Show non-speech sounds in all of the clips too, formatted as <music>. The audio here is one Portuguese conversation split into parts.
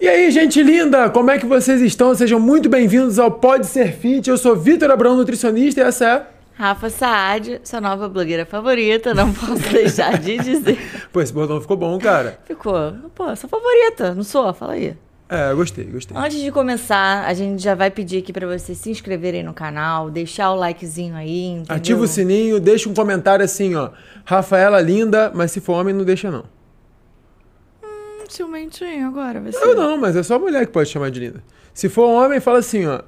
E aí, gente linda, como é que vocês estão? Sejam muito bem-vindos ao Pode Ser Fit. Eu sou Vitor Abrão, nutricionista, e essa é. Rafa Saad, sua nova blogueira favorita, não posso deixar de dizer. <laughs> Pô, esse bordão ficou bom, cara. Ficou. Pô, sua favorita, não sou? Fala aí. É, gostei, gostei. Antes de começar, a gente já vai pedir aqui pra vocês se inscreverem no canal, deixar o likezinho aí, entendeu? Ativa o sininho, deixa um comentário assim, ó. Rafaela linda, mas se for homem, não deixa não. Ciumentinho agora, vai ser. Eu não, mas é só mulher que pode chamar de linda. Se for homem, fala assim, ó.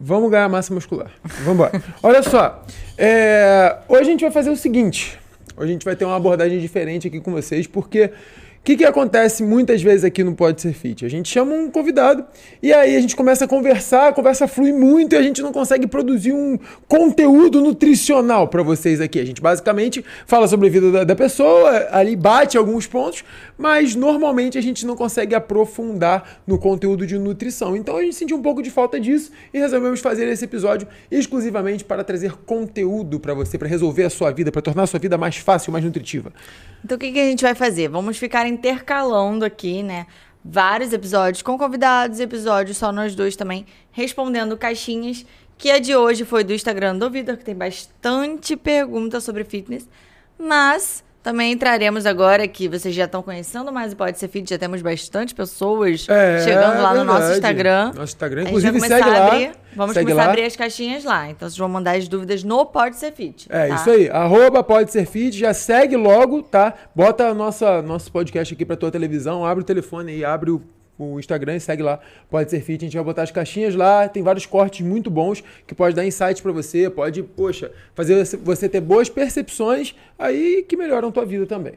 Vamos ganhar massa muscular. Vamos embora. <laughs> Olha só. é, hoje a gente vai fazer o seguinte. Hoje a gente vai ter uma abordagem diferente aqui com vocês, porque que, que acontece muitas vezes aqui no Pode Ser Fit? A gente chama um convidado e aí a gente começa a conversar, a conversa flui muito e a gente não consegue produzir um conteúdo nutricional para vocês aqui. A gente basicamente fala sobre a vida da, da pessoa, ali bate alguns pontos, mas normalmente a gente não consegue aprofundar no conteúdo de nutrição. Então a gente sentiu um pouco de falta disso e resolvemos fazer esse episódio exclusivamente para trazer conteúdo para você, para resolver a sua vida, para tornar a sua vida mais fácil, mais nutritiva. Então o que, que a gente vai fazer? Vamos ficar intercalando aqui, né? Vários episódios com convidados, episódios só nós dois também, respondendo caixinhas. Que a de hoje foi do Instagram do Vitor, que tem bastante pergunta sobre fitness. Mas também entraremos agora que vocês já estão conhecendo mais o Pode Ser Fit, já temos bastante pessoas É, chegando lá no nosso. Instagram. Nosso Instagram, inclusive, segue lá. abrir, vamos segue começar lá. a abrir as caixinhas lá. Então vocês vão mandar as dúvidas no Pode Ser Fit. É, tá? isso aí. Arroba pode ser fit, já segue logo, tá? Bota a nossa, nosso podcast aqui pra tua televisão, abre o telefone aí, abre o, o Instagram e segue lá. Pode ser fit, a gente vai botar as caixinhas lá, tem vários cortes muito bons que pode dar insights pra você, pode, poxa, fazer você- ter boas percepções aí que melhoram tua vida também.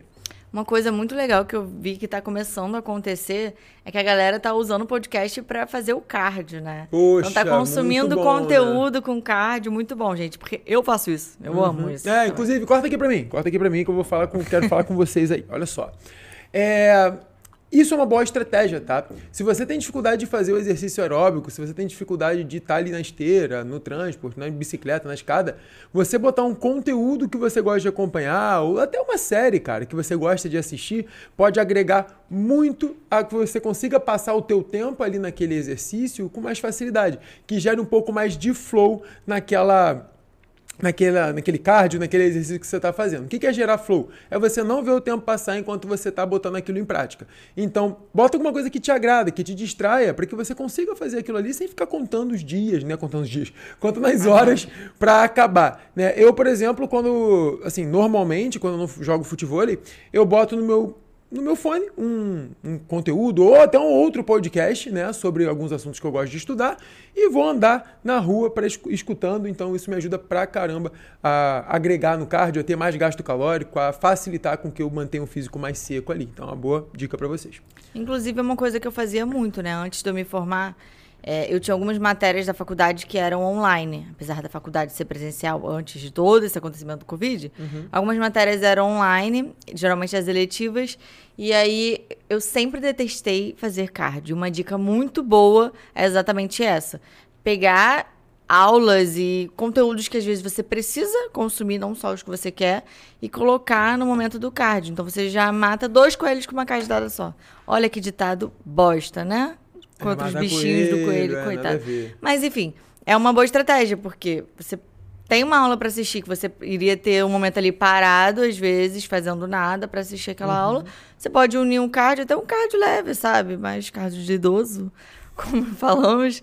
Uma coisa muito legal que eu vi que tá começando a acontecer é que a galera tá usando o podcast pra fazer o cardio, né? Poxa, então tá consumindo bom, né? conteúdo com cardio, muito bom, gente. Porque eu faço isso. Eu amo isso. É, inclusive, corta aqui pra mim. Corta aqui pra mim que eu vou falar com, quero falar com vocês aí. Olha só. É, isso é uma boa estratégia, tá? Se você tem dificuldade de fazer o exercício aeróbico, se você tem dificuldade de estar ali na esteira, no transporte, na bicicleta, na escada, você botar um conteúdo que você gosta de acompanhar, ou até uma série, cara, que você gosta de assistir, pode agregar muito a que você consiga passar o teu tempo ali naquele exercício com mais facilidade, que gere um pouco mais de flow naquela naquela, naquele cardio, naquele exercício que você está fazendo. O que é gerar flow? É você não ver o tempo passar enquanto você está botando aquilo em prática. Então, bota alguma coisa que te agrada, que te distraia, para que você consiga fazer aquilo ali sem ficar contando os dias, né? Contando os dias, contando as horas para acabar. Né? Eu, por exemplo, quando, assim, normalmente, quando eu não jogo futebol, eu boto no meu no meu fone um, um conteúdo ou até um outro podcast, né, sobre alguns assuntos que eu gosto de estudar e vou andar na rua para escutando, então isso me ajuda pra caramba a agregar no cardio, a ter mais gasto calórico, a facilitar com que eu mantenha o físico mais seco ali. Então, é uma boa dica para vocês. Inclusive, é uma coisa que eu fazia muito, né? Antes de eu me formar, é, eu tinha algumas matérias da faculdade que eram online. Apesar da faculdade ser presencial antes de todo esse acontecimento do Covid, algumas matérias eram online, geralmente as eletivas. E aí, eu sempre detestei fazer cardio. Uma dica muito boa é exatamente essa. Pegar aulas e conteúdos que às vezes você precisa consumir, não só os que você quer, e colocar no momento do cardio. Então você já mata dois coelhos com uma cajadada só. Olha que ditado bosta, né? Contra os mata bichinhos do coelho, coelho, é, coitado. Mas enfim, é uma boa estratégia, porque você tem uma aula para assistir que você iria ter um momento ali parado, às vezes, fazendo nada para assistir aquela Uhum. aula. Você pode unir um cardio, até um cardio leve, sabe? Mais cardio de idoso, <laughs> como falamos.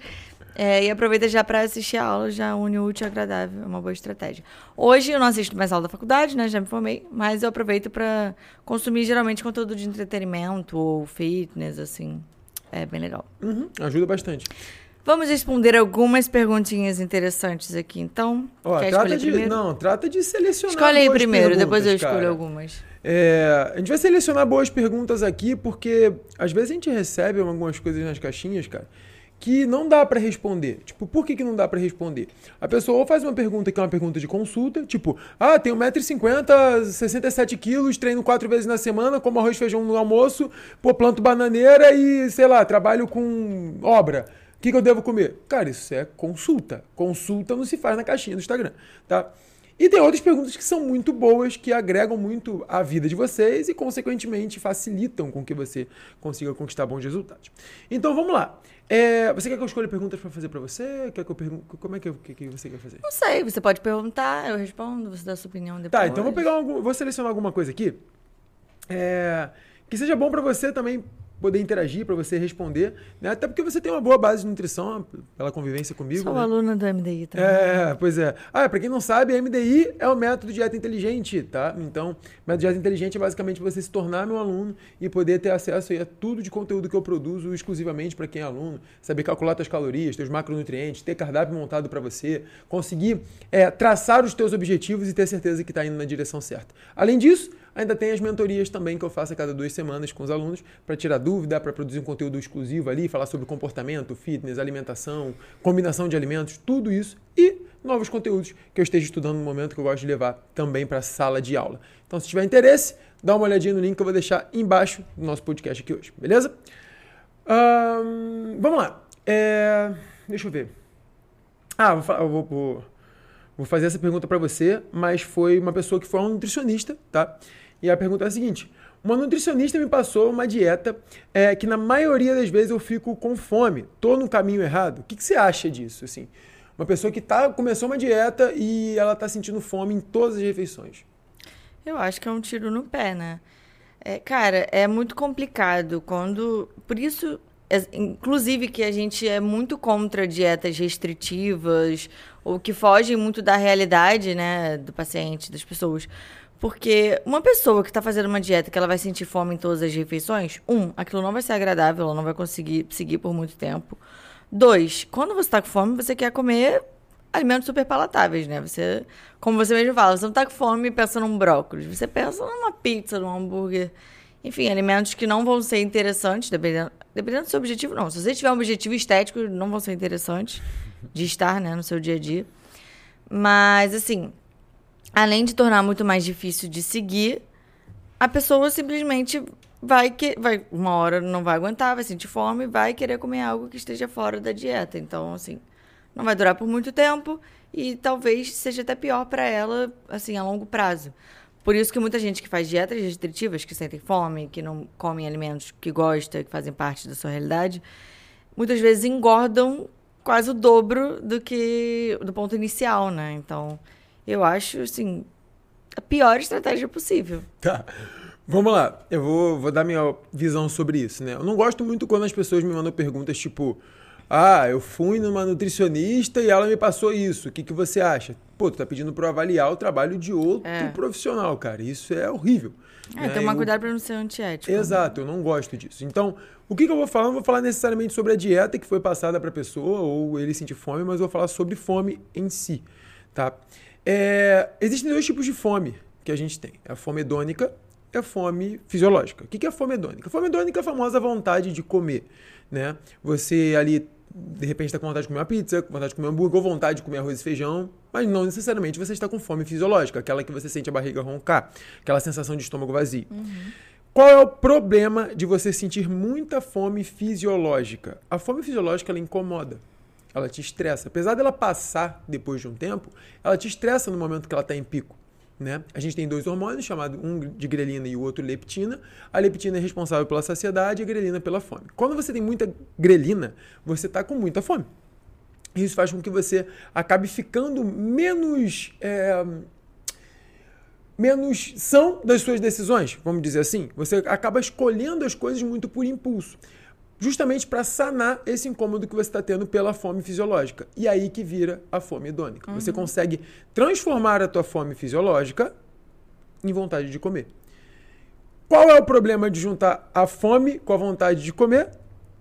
É, e aproveita já para assistir a aula, já une o útil agradável. É uma boa estratégia. Hoje eu não assisto mais aula da faculdade, né? Já me formei, mas eu aproveito para consumir geralmente conteúdo de entretenimento ou fitness, assim. É bem legal. Uhum, ajuda bastante. Vamos responder algumas perguntinhas interessantes aqui, então. Ó, trata de, primeiro? não, trata de selecionar Escolhe aí primeiro, depois eu escolho cara. algumas. É, a gente vai selecionar boas perguntas aqui, porque às vezes a gente recebe algumas coisas nas caixinhas, cara, que não dá pra responder. Tipo, por que, que não dá pra responder? A pessoa ou faz uma pergunta que é uma pergunta de consulta, tipo, ah, tenho 1,50m, 67 quilos, treino quatro vezes na semana, como arroz e feijão no almoço, pô, planto bananeira e, sei lá, trabalho com obra. O que, que eu devo comer? Cara, isso é consulta. Consulta não se faz na caixinha do Instagram, tá? E tem outras perguntas que são muito boas, que agregam muito à vida de vocês e, consequentemente, facilitam com que você consiga conquistar bons resultados. Então vamos lá. É, você quer que eu escolha perguntas para fazer para você? Quer que eu pergunte? Como é que, que, que, você quer fazer? Não sei, você pode perguntar, eu respondo, você dá a sua opinião depois. Tá, então vou pegar algum, vou selecionar alguma coisa aqui. É, que seja bom para você também poder interagir, para você responder, né? Até porque você tem uma boa base de nutrição pela convivência comigo. Sou né? aluna do MDI também. É, pois é. Ah, para quem não sabe, MDI é o método de dieta inteligente, tá? Então, método de dieta inteligente é basicamente você se tornar meu aluno e poder ter acesso a tudo de conteúdo que eu produzo exclusivamente para quem é aluno, saber calcular suas calorias, seus macronutrientes, ter cardápio montado para você, conseguir é, traçar os teus objetivos e ter certeza que está indo na direção certa. Além disso, Ainda tem as mentorias também que eu faço a cada duas semanas com os alunos para tirar dúvida, para produzir um conteúdo exclusivo ali, falar sobre comportamento, fitness, alimentação, combinação de alimentos, tudo isso e novos conteúdos que eu esteja estudando no momento que eu gosto de levar também para a sala de aula. Então, se tiver interesse, dá uma olhadinha no link que eu vou deixar embaixo do nosso podcast aqui hoje, beleza? Vamos lá. É, deixa eu ver. Ah, vou, vou, vou, vou fazer essa pergunta para você, mas foi uma pessoa que foi um nutricionista, tá? E a pergunta é a seguinte: uma nutricionista me passou uma dieta é, que na maioria das vezes eu fico com fome, tô no caminho errado. O que, que você acha disso? Assim, uma pessoa que tá, começou uma dieta e ela tá sentindo fome em todas as refeições. Eu acho que é um tiro no pé, né? É, cara, é muito complicado quando. Por isso, é, inclusive, que a gente é muito contra dietas restritivas ou que fogem muito da realidade, né, do paciente, das pessoas. Porque uma pessoa que está fazendo uma dieta que ela vai sentir fome em todas as refeições, um, aquilo não vai ser agradável, ela não vai conseguir seguir por muito tempo. Dois, quando você está com fome, você quer comer alimentos super palatáveis, né? Você, como você mesmo fala, você não está com fome e pensa num brócolis, você pensa numa pizza, num hambúrguer. Enfim, alimentos que não vão ser interessantes, dependendo, dependendo do seu objetivo, não. Se você tiver um objetivo estético, não vão ser interessantes de estar, né, no seu dia a dia. Mas, assim, além de tornar muito mais difícil de seguir, a pessoa simplesmente vai que vai uma hora não vai aguentar, vai sentir fome, vai querer comer algo que esteja fora da dieta. Então, assim, não vai durar por muito tempo e talvez seja até pior para ela, assim, a longo prazo. Por isso que muita gente que faz dietas restritivas, que sentem fome, que não comem alimentos que gosta, que fazem parte da sua realidade, muitas vezes engordam quase o dobro do que do ponto inicial, né? Então, eu acho, assim, a pior estratégia possível. Tá. Vamos lá. Eu vou, vou dar minha visão sobre isso, né? Eu não gosto muito quando as pessoas me mandam perguntas tipo: Ah, eu fui numa nutricionista e ela me passou isso. O que, que você acha? Pô, tu tá pedindo para avaliar o trabalho de outro é. profissional, cara. Isso é horrível. É, né? tomar eu... cuidado para não ser antiético. Né? Exato, né? eu não gosto disso. Então, o que, que eu vou falar? Não vou falar necessariamente sobre a dieta que foi passada para a pessoa ou ele sentir fome, mas vou falar sobre fome em si, tá? É, existem dois tipos de fome que a gente tem: a fome hedônica e a fome fisiológica. O que é a fome hedônica? A fome hedônica é a famosa vontade de comer. Né? Você ali, de repente, está com vontade de comer uma pizza, com vontade de comer um hambúrguer, ou vontade de comer arroz e feijão, mas não necessariamente você está com fome fisiológica, aquela que você sente a barriga roncar, aquela sensação de estômago vazio. Uhum. Qual é o problema de você sentir muita fome fisiológica? A fome fisiológica ela incomoda ela te estressa. Apesar dela passar depois de um tempo, ela te estressa no momento que ela está em pico. Né? A gente tem dois hormônios, chamados um de grelina e o outro leptina. A leptina é responsável pela saciedade e a grelina pela fome. Quando você tem muita grelina, você está com muita fome. Isso faz com que você acabe ficando menos. É, menos são das suas decisões, vamos dizer assim. Você acaba escolhendo as coisas muito por impulso justamente para sanar esse incômodo que você está tendo pela fome fisiológica. E aí que vira a fome hedônica. Uhum. Você consegue transformar a tua fome fisiológica em vontade de comer. Qual é o problema de juntar a fome com a vontade de comer?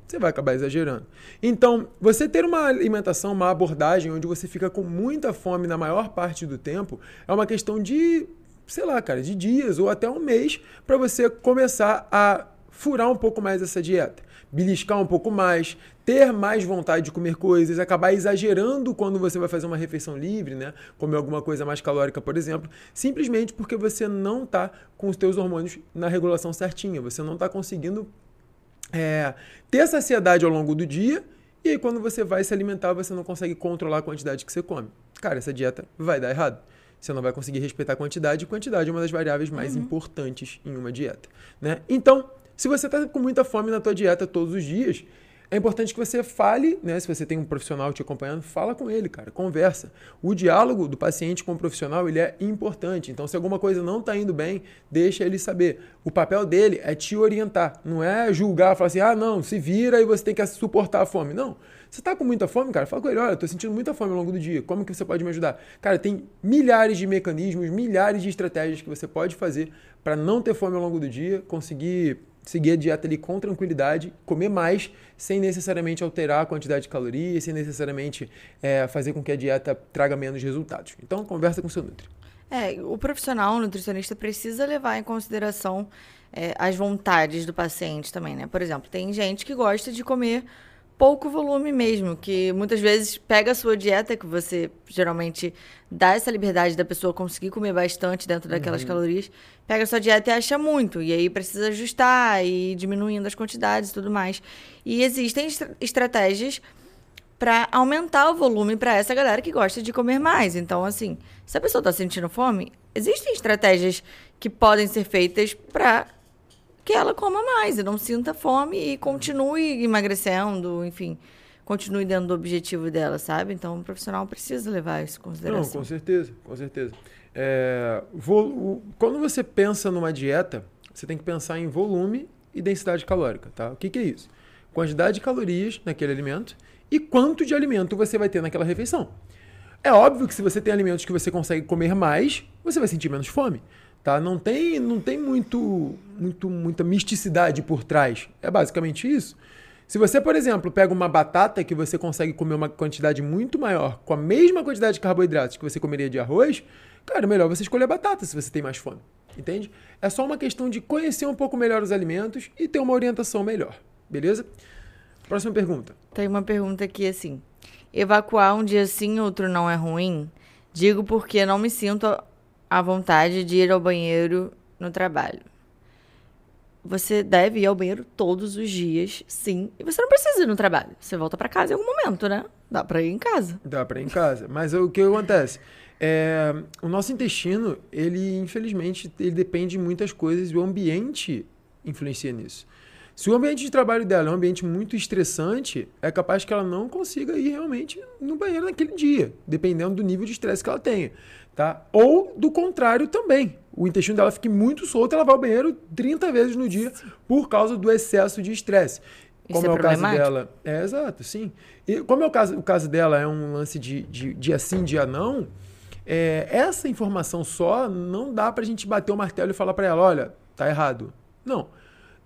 Você vai acabar exagerando. Então, você ter uma alimentação, uma abordagem onde você fica com muita fome na maior parte do tempo, é uma questão de, sei lá, cara, de dias ou até um mês para você começar a furar um pouco mais essa dieta beliscar um pouco mais, ter mais vontade de comer coisas, acabar exagerando quando você vai fazer uma refeição livre, né? Comer alguma coisa mais calórica, por exemplo, simplesmente porque você não está com os teus hormônios na regulação certinha, você não está conseguindo é, ter saciedade ao longo do dia e aí quando você vai se alimentar você não consegue controlar a quantidade que você come. Cara, essa dieta vai dar errado. você não vai conseguir respeitar a quantidade, e quantidade é uma das variáveis mais uhum. importantes em uma dieta. Né? Então, se você está com muita fome na tua dieta todos os dias, é importante que você fale, né? Se você tem um profissional te acompanhando, fala com ele, cara, conversa. O diálogo do paciente com o profissional, ele é importante. Então, se alguma coisa não está indo bem, deixa ele saber. O papel dele é te orientar, não é julgar, falar assim, ah, não, se vira e você tem que suportar a fome. Não. Você está com muita fome, cara? Fala com ele, olha, eu sentindo muita fome ao longo do dia. Como que você pode me ajudar? Cara, tem milhares de mecanismos, milhares de estratégias que você pode fazer para não ter fome ao longo do dia, conseguir seguir a dieta ali com tranquilidade, comer mais, sem necessariamente alterar a quantidade de calorias, sem necessariamente é, fazer com que a dieta traga menos resultados. Então, conversa com seu nutri. É, o profissional, o nutricionista, precisa levar em consideração é, as vontades do paciente também, né? Por exemplo, tem gente que gosta de comer pouco volume mesmo, que muitas vezes pega a sua dieta, que você geralmente dá essa liberdade da pessoa conseguir comer bastante dentro daquelas uhum. calorias, pega a sua dieta e acha muito, e aí precisa ajustar e ir diminuindo as quantidades e tudo mais. E existem estratégias para aumentar o volume para essa galera que gosta de comer mais. Então, assim, se a pessoa está sentindo fome, existem estratégias que podem ser feitas para que ela coma mais e não sinta fome e continue emagrecendo, enfim, continue dentro do objetivo dela, sabe? Então, o profissional precisa levar isso em consideração. Não, com certeza, com certeza. É, vou, quando você pensa numa dieta, você tem que pensar em volume e densidade calórica, tá? O que, que é isso? Quantidade de calorias naquele alimento e quanto de alimento você vai ter naquela refeição. É óbvio que se você tem alimentos que você consegue comer mais, você vai sentir menos fome. Tá? Não tem, não tem muito, muito, muita misticidade por trás. É basicamente isso. Se você, por exemplo, pega uma batata que você consegue comer uma quantidade muito maior com a mesma quantidade de carboidratos que você comeria de arroz, cara, é melhor você escolher batata se você tem mais fome. Entende? É só uma questão de conhecer um pouco melhor os alimentos e ter uma orientação melhor. Beleza? Próxima pergunta. Tem uma pergunta aqui assim: evacuar um dia sim, outro não é ruim? Digo porque não me sinto a vontade de ir ao banheiro no trabalho. Você deve ir ao banheiro todos os dias, sim. E você não precisa ir no trabalho. Você volta para casa em algum momento, né? Dá para ir em casa. Dá para ir em casa. Mas o que acontece? É, o nosso intestino, ele infelizmente, ele depende de muitas coisas e o ambiente influencia nisso. Se o ambiente de trabalho dela é um ambiente muito estressante, é capaz que ela não consiga ir realmente no banheiro naquele dia, dependendo do nível de estresse que ela tenha. Tá? Ou do contrário também. O intestino dela fique muito solto, ela vai ao banheiro 30 vezes no dia por causa do excesso de estresse. Como é, é o caso dela. É, exato, sim. E como é o caso, o caso dela é um lance de, de dia sim, dia não, é, essa informação só não dá pra gente bater o martelo e falar para ela, olha, tá errado. Não.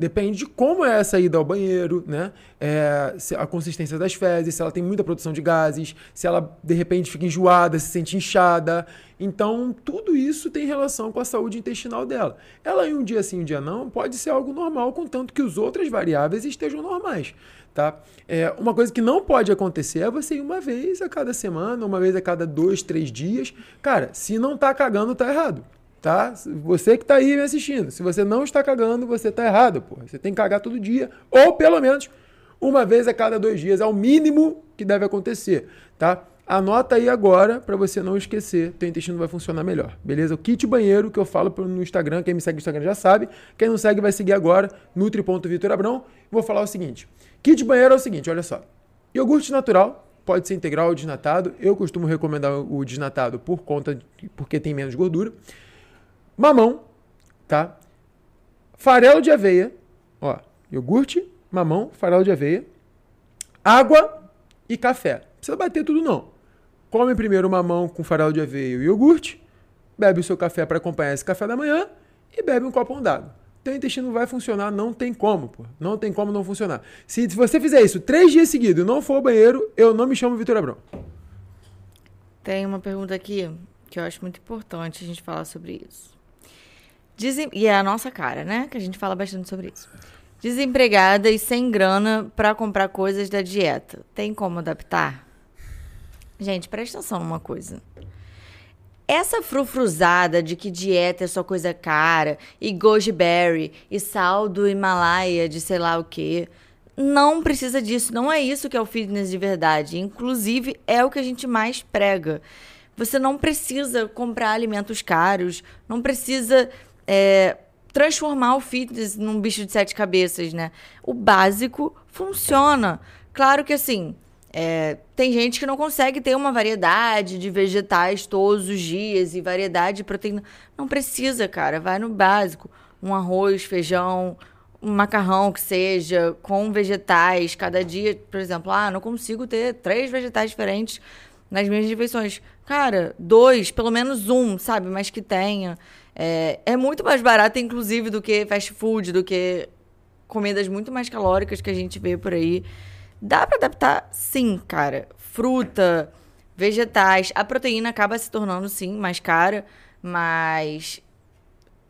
Depende de como é essa ida ao banheiro, né? É, a consistência das fezes, se ela tem muita produção de gases, se ela de repente fica enjoada, se sente inchada. Então, tudo isso tem relação com a saúde intestinal dela. Ela em um dia sim, um dia não, pode ser algo normal, contanto que as outras variáveis estejam normais. Tá? É, uma coisa que não pode acontecer é você ir uma vez a cada semana, uma vez a cada dois, três dias. Cara, se não tá cagando, tá errado tá? Você que está aí me assistindo, se você não está cagando, você está errado, pô. Você tem que cagar todo dia, ou pelo menos uma vez a cada dois dias, é o mínimo que deve acontecer, tá? Anota aí agora para você não esquecer, teu intestino vai funcionar melhor, beleza? O kit banheiro que eu falo no Instagram, quem me segue no Instagram já sabe, quem não segue vai seguir agora, nutri.vitorabrão. Vou falar o seguinte, kit banheiro é o seguinte, olha só, iogurte natural, pode ser integral ou desnatado, eu costumo recomendar o desnatado por conta, porque tem menos gordura, mamão, tá? Farelo de aveia, ó, iogurte, mamão, farelo de aveia, água e café. Não precisa bater tudo não. Come primeiro o mamão com farelo de aveia e iogurte, bebe o seu café para acompanhar esse café da manhã e bebe um copo d'água. Teu intestino vai funcionar, não tem como, pô. Não tem como não funcionar. Se, se você fizer isso três dias seguidos e não for ao banheiro, eu não me chamo Vitor Abrão. Tem uma pergunta aqui que eu acho muito importante a gente falar sobre isso. Desem... E é a nossa cara, né? Que a gente fala bastante sobre isso. Desempregada e sem grana para comprar coisas da dieta. Tem como adaptar? Gente, presta atenção numa coisa. Essa frufruzada de que dieta é só coisa cara, e goji berry, e sal do Himalaia de sei lá o quê. Não precisa disso, não é isso que é o fitness de verdade. Inclusive, é o que a gente mais prega. Você não precisa comprar alimentos caros, não precisa é, transformar o fitness num bicho de sete cabeças, né? O básico funciona. Claro que assim, é, tem gente que não consegue ter uma variedade de vegetais todos os dias e variedade de proteína. Não precisa, cara. Vai no básico. Um arroz, feijão, um macarrão que seja, com vegetais. Cada dia, por exemplo, ah, não consigo ter três vegetais diferentes nas minhas refeições. Cara, dois, pelo menos um, sabe? Mas que tenha. É, é muito mais barato, inclusive, do que fast food, do que comidas muito mais calóricas que a gente vê por aí. Dá para adaptar? Sim, cara. Fruta, vegetais. A proteína acaba se tornando, sim, mais cara, mas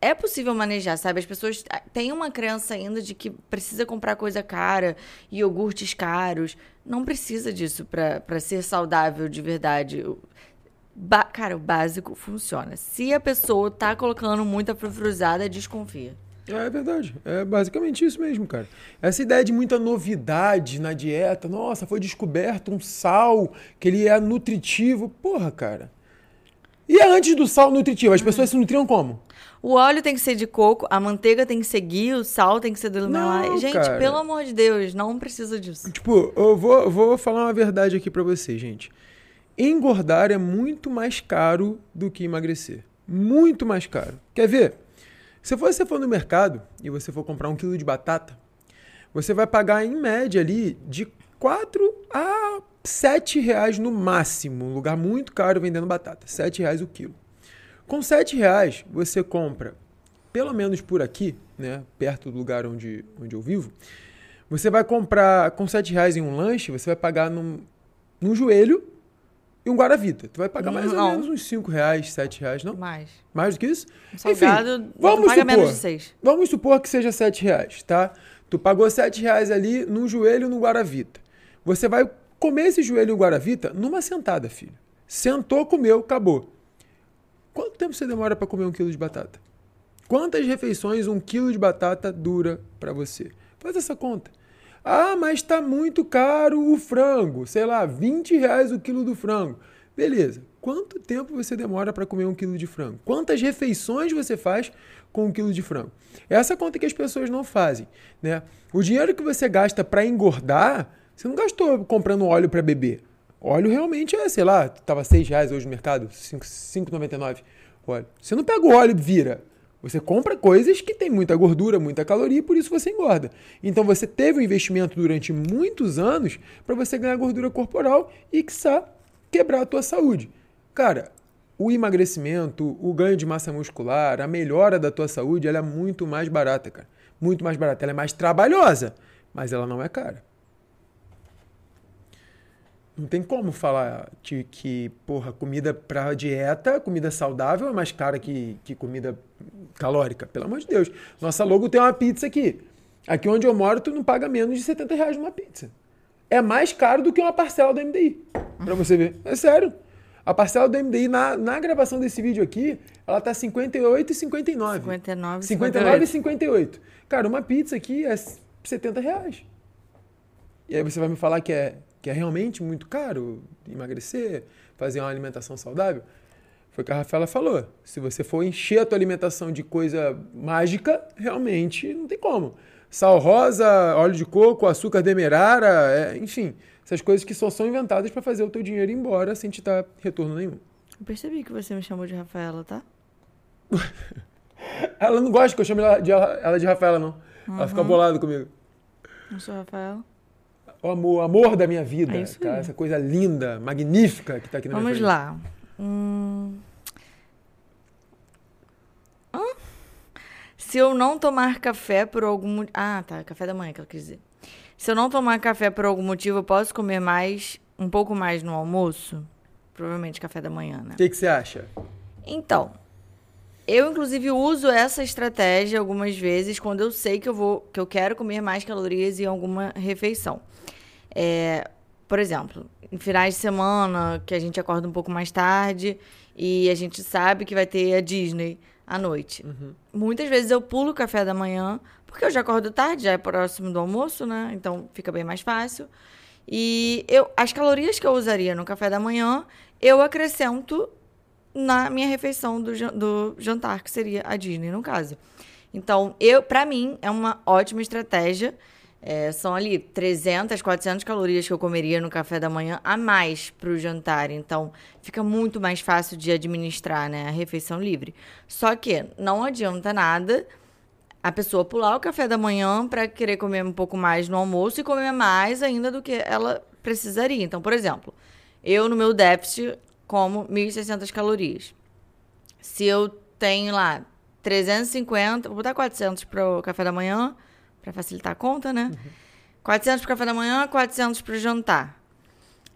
é possível manejar, sabe? As pessoas têm uma crença ainda de que precisa comprar coisa cara, iogurtes caros. Não precisa disso para ser saudável de verdade. Ba cara, o básico funciona. Se a pessoa tá colocando muita frufruzada, desconfia. É verdade. É basicamente isso mesmo, cara. Essa ideia de muita novidade na dieta. Nossa, foi descoberto um sal que ele é nutritivo. Porra, cara. E é antes do sal nutritivo, as pessoas se nutriam como? O óleo tem que ser de coco, a manteiga tem que ser ghee, o sal tem que ser do Himalaya. Gente, cara. pelo amor de Deus, não precisa disso. Tipo, eu vou, vou falar uma verdade aqui para vocês, gente. Engordar é muito mais caro do que emagrecer. Muito mais caro. Quer ver? Se você for no mercado e você for comprar um quilo de batata, você vai pagar em média ali de 4 a 7 reais no máximo. Um lugar muito caro vendendo batata. 7 reais o quilo. Com 7 reais, você compra, pelo menos por aqui, né, perto do lugar onde, onde eu vivo, você vai comprar com 7 reais em um lanche, você vai pagar num, num joelho e um Guaravita. Tu vai pagar mais não. ou menos uns 5 reais, 7 reais, não? Mais. Mais do que isso? Um salgado, Enfim, vamos paga supor, menos de 6. Vamos supor que seja 7 reais, tá? Tu pagou 7 reais ali num joelho no Guaravita. Você vai comer esse joelho e o Guaravita numa sentada, filho. Sentou, comeu, acabou. Quanto tempo você demora para comer um quilo de batata? Quantas refeições um quilo de batata dura para você? Faz essa conta. Ah, mas está muito caro o frango. Sei lá, 20 reais o quilo do frango. Beleza. Quanto tempo você demora para comer um quilo de frango? Quantas refeições você faz com um quilo de frango? Essa conta que as pessoas não fazem. Né? O dinheiro que você gasta para engordar, você não gastou comprando óleo para beber. Óleo realmente é, sei lá, tava 6 reais hoje no mercado, 5,99 óleo. Você não pega o óleo e vira. Você compra coisas que têm muita gordura, muita caloria e por isso você engorda. Então você teve um investimento durante muitos anos para você ganhar gordura corporal e, quiçá, quebrar a tua saúde. Cara, o emagrecimento, o ganho de massa muscular, a melhora da tua saúde, ela é muito mais barata, cara. Muito mais barata. Ela é mais trabalhosa, mas ela não é cara. Não tem como falar de que, porra, comida para dieta, comida saudável é mais cara que, que comida calórica. Pelo amor de Deus. Nossa logo tem uma pizza aqui. Aqui onde eu moro, tu não paga menos de 70 reais numa pizza. É mais caro do que uma parcela do MDI. Pra você ver. É sério. A parcela do MDI na, na gravação desse vídeo aqui, ela tá 58 e 59. 59 59 e 58. Cara, uma pizza aqui é 70 reais. E aí você vai me falar que é que é realmente muito caro emagrecer, fazer uma alimentação saudável, foi o que a Rafaela falou. Se você for encher a tua alimentação de coisa mágica, realmente não tem como. Sal rosa, óleo de coco, açúcar demerara, é, enfim, essas coisas que só são inventadas para fazer o teu dinheiro ir embora sem te dar retorno nenhum. Eu percebi que você me chamou de Rafaela, tá? <laughs> ela não gosta que eu chame ela de, ela de Rafaela, não. Uhum. Ela fica uhum. bolada comigo. Não sou Rafaela o amor, amor da minha vida, é tá? essa coisa linda, magnífica que está aqui na Vamos minha lá. Hum... Hum? Se eu não tomar café por algum Ah, tá, café da manhã que ela quis dizer. Se eu não tomar café por algum motivo, eu posso comer mais, um pouco mais no almoço? Provavelmente café da manhã, né? O que, que você acha? Então, eu, inclusive, uso essa estratégia algumas vezes quando eu sei que eu vou, que eu quero comer mais calorias em alguma refeição. É, por exemplo, em finais de semana, que a gente acorda um pouco mais tarde e a gente sabe que vai ter a Disney à noite. Uhum. Muitas vezes eu pulo o café da manhã, porque eu já acordo tarde, já é próximo do almoço, né? Então fica bem mais fácil. E eu, as calorias que eu usaria no café da manhã, eu acrescento na minha refeição do, do jantar, que seria a Disney, no caso. Então, eu, para mim, é uma ótima estratégia. É, são ali 300, 400 calorias que eu comeria no café da manhã a mais para o jantar. Então, fica muito mais fácil de administrar né, a refeição livre. Só que não adianta nada a pessoa pular o café da manhã para querer comer um pouco mais no almoço e comer mais ainda do que ela precisaria. Então, por exemplo, eu no meu déficit como 1.600 calorias. Se eu tenho lá 350, vou botar 400 para o café da manhã, para facilitar a conta, né? Uhum. 400 para café da manhã, 400 para o jantar.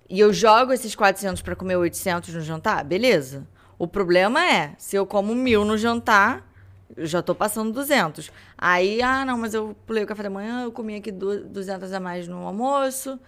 E eu jogo esses 400 para comer 800 no jantar, beleza. O problema é, se eu como mil no jantar, eu já tô passando 200. Aí, ah, não, mas eu pulei o café da manhã, eu comi aqui 200 a mais no almoço,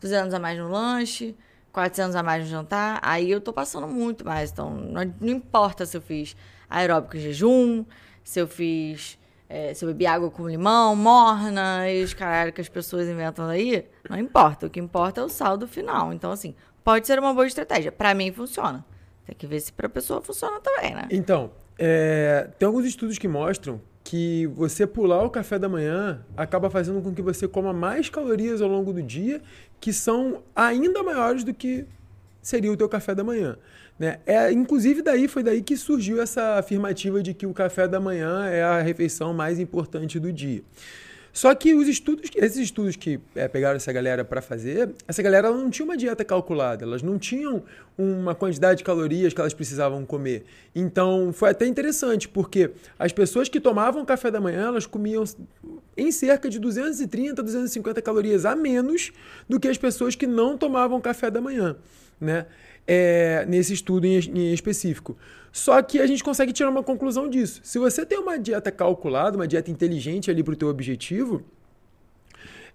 200 a mais no lanche, 400 a mais no jantar. Aí eu tô passando muito mais. Então, não, não importa se eu fiz aeróbico em jejum, se eu fiz. É, se eu bebi água com limão, morna, e os caralho que as pessoas inventam aí, não importa. O que importa é o saldo final. Então, assim, pode ser uma boa estratégia. Para mim, funciona. Tem que ver se pra pessoa funciona também, né? Então, é, tem alguns estudos que mostram que você pular o café da manhã acaba fazendo com que você coma mais calorias ao longo do dia, que são ainda maiores do que seria o teu café da manhã. Né? É, inclusive, daí foi daí que surgiu essa afirmativa de que o café da manhã é a refeição mais importante do dia. Só que os estudos, esses estudos que é, pegaram essa galera para fazer, essa galera não tinha uma dieta calculada, elas não tinham uma quantidade de calorias que elas precisavam comer. Então foi até interessante, porque as pessoas que tomavam café da manhã, elas comiam em cerca de 230, 250 calorias a menos do que as pessoas que não tomavam café da manhã, né? É, nesse estudo em, em específico. Só que a gente consegue tirar uma conclusão disso. Se você tem uma dieta calculada, uma dieta inteligente ali para o teu objetivo,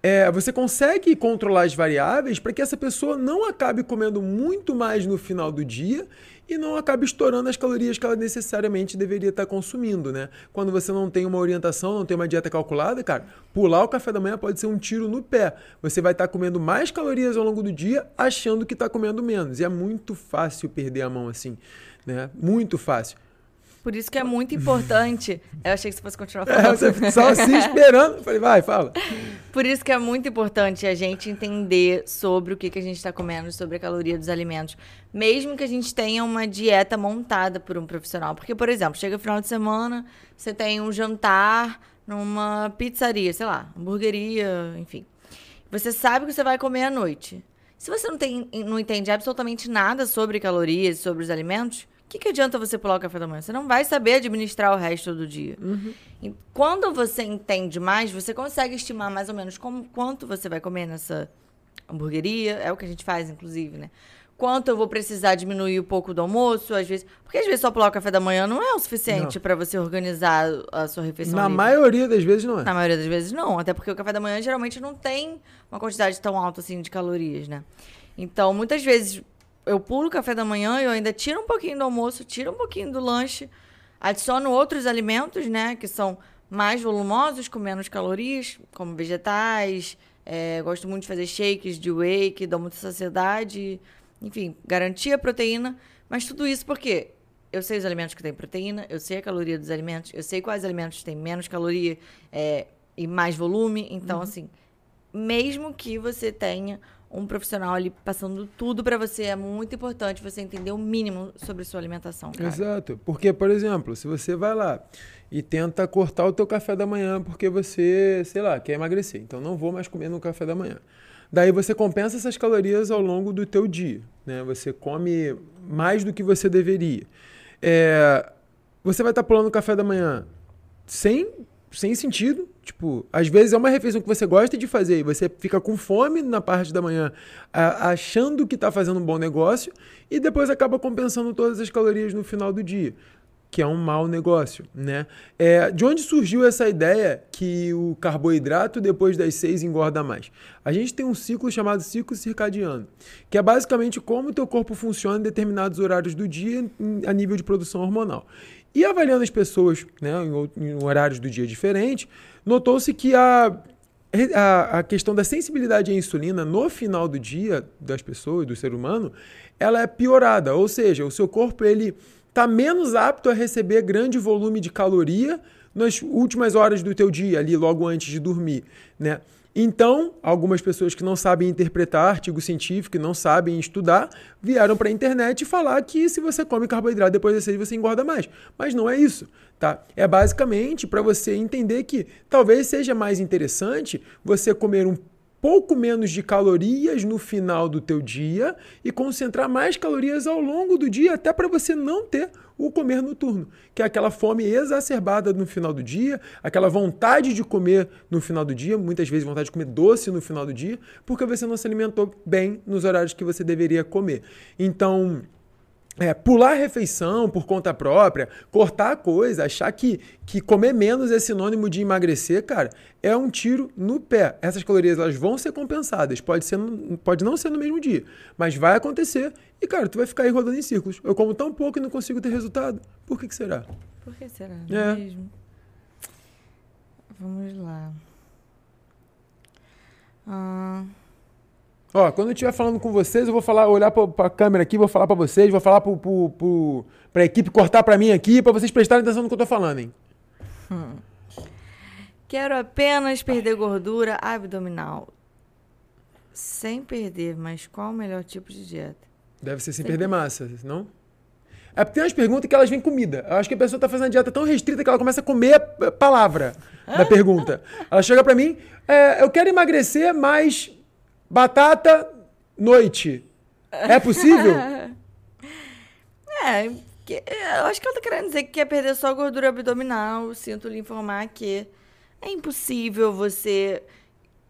é, você consegue controlar as variáveis para que essa pessoa não acabe comendo muito mais no final do dia e não acabe estourando as calorias que ela necessariamente deveria estar consumindo, né? Quando você não tem uma orientação, não tem uma dieta calculada, cara, pular o café da manhã pode ser um tiro no pé. Você vai estar comendo mais calorias ao longo do dia, achando que está comendo menos. E é muito fácil perder a mão assim né? Muito fácil. Por isso que é muito importante. Eu achei que você fosse continuar é, falando. É, você só assim esperando. Eu falei, vai, fala. Por isso que é muito importante a gente entender sobre o que, que a gente está comendo, sobre a caloria dos alimentos. Mesmo que a gente tenha uma dieta montada por um profissional. Porque, por exemplo, chega o final de semana, você tem um jantar numa pizzaria, sei lá, hamburgueria, enfim. Você sabe o que você vai comer à noite. Se você não, tem, não entende absolutamente nada sobre calorias, sobre os alimentos, que, que adianta você pular o café da manhã? Você não vai saber administrar o resto do dia. Uhum. E quando você entende mais, você consegue estimar mais ou menos como, quanto você vai comer nessa hamburgueria. É o que a gente faz, inclusive, né? Quanto eu vou precisar diminuir um pouco do almoço, às vezes. Porque às vezes só pular o café da manhã não é o suficiente para você organizar a sua refeição. Na livre. maioria das vezes não é. Na maioria das vezes não. Até porque o café da manhã geralmente não tem uma quantidade tão alta assim de calorias, né? Então, muitas vezes eu pulo o café da manhã, eu ainda tiro um pouquinho do almoço, tiro um pouquinho do lanche, adiciono outros alimentos, né, que são mais volumosos, com menos calorias, como vegetais. É, gosto muito de fazer shakes de whey, que dão muita saciedade. Enfim, garantia proteína. Mas tudo isso porque eu sei os alimentos que têm proteína, eu sei a caloria dos alimentos, eu sei quais alimentos têm menos caloria é, e mais volume. Então, uhum. assim, mesmo que você tenha um profissional ali passando tudo para você. É muito importante você entender o mínimo sobre sua alimentação. Cara. Exato. Porque, por exemplo, se você vai lá e tenta cortar o teu café da manhã porque você, sei lá, quer emagrecer. Então não vou mais comer no café da manhã. Daí você compensa essas calorias ao longo do teu dia. Né? Você come mais do que você deveria. É, você vai estar tá pulando o café da manhã sem, sem sentido, Tipo, às vezes é uma refeição que você gosta de fazer e você fica com fome na parte da manhã, achando que está fazendo um bom negócio e depois acaba compensando todas as calorias no final do dia, que é um mau negócio, né? É, de onde surgiu essa ideia que o carboidrato depois das seis engorda mais? A gente tem um ciclo chamado ciclo circadiano, que é basicamente como o teu corpo funciona em determinados horários do dia a nível de produção hormonal. E avaliando as pessoas né, em, horários do dia diferentes, notou-se que a, a, a, questão da sensibilidade à insulina no final do dia das pessoas, do ser humano, ela é piorada. Ou seja, o seu corpo ele está menos apto a receber grande volume de caloria nas últimas horas do teu dia, ali logo antes de dormir, né? Então, algumas pessoas que não sabem interpretar artigo científico e não sabem estudar, vieram para a internet falar que se você come carboidrato depois das seis, você engorda mais. Mas não é isso, tá? É basicamente para você entender que talvez seja mais interessante você comer um pouco menos de calorias no final do teu dia e concentrar mais calorias ao longo do dia, até para você não ter o comer noturno, que é aquela fome exacerbada no final do dia, aquela vontade de comer no final do dia, muitas vezes vontade de comer doce no final do dia, porque você não se alimentou bem nos horários que você deveria comer. Então, é, pular a refeição por conta própria, cortar a coisa, achar que, que comer menos é sinônimo de emagrecer, cara, é um tiro no pé. Essas calorias elas vão ser compensadas, pode, ser, pode não ser no mesmo dia, mas vai acontecer e, cara, tu vai ficar aí rodando em círculos. Eu como tão pouco e não consigo ter resultado. Por que, que será? Por que será? É. Mesmo? Vamos lá. Ah... Ó, quando eu estiver falando com vocês, eu vou falar, olhar para a câmera aqui, vou falar para vocês, vou falar para a equipe cortar para mim aqui, para vocês prestarem atenção no que eu estou falando, hein? Hum. Quero apenas perder gordura abdominal. Sem perder, mas qual o melhor tipo de dieta? Deve ser sem, sem perder massa, não? É porque tem umas perguntas que elas vêm comida. Eu acho que a pessoa está fazendo a dieta tão restrita que ela começa a comer a palavra da pergunta. Ela chega para mim, é, eu quero emagrecer, mas Batata, noite. É possível? <laughs> é, eu acho que ela tá querendo dizer que quer perder só gordura abdominal. Sinto lhe informar que é impossível você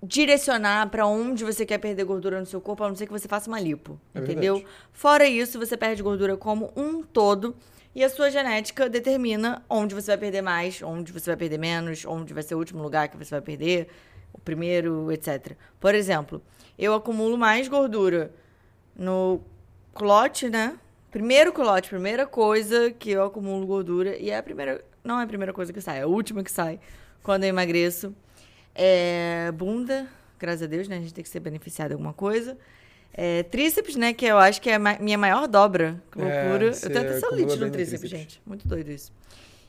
direcionar para onde você quer perder gordura no seu corpo, a não ser que você faça uma lipo, é entendeu? Verdade. Fora isso, você perde gordura como um todo e a sua genética determina onde você vai perder mais, onde você vai perder menos, onde vai ser o último lugar que você vai perder, o primeiro, etc. Por exemplo, eu acumulo mais gordura no clote, né? Primeiro clote, primeira coisa que eu acumulo gordura. E é a primeira. Não é a primeira coisa que sai, é a última que sai quando eu emagreço. É bunda, graças a Deus, né? A gente tem que ser beneficiado de alguma coisa. É, tríceps, né? Que eu acho que é a minha maior dobra. Que é, loucura. É, eu tenho até celulite no tríceps, tríceps, gente. Muito doido isso.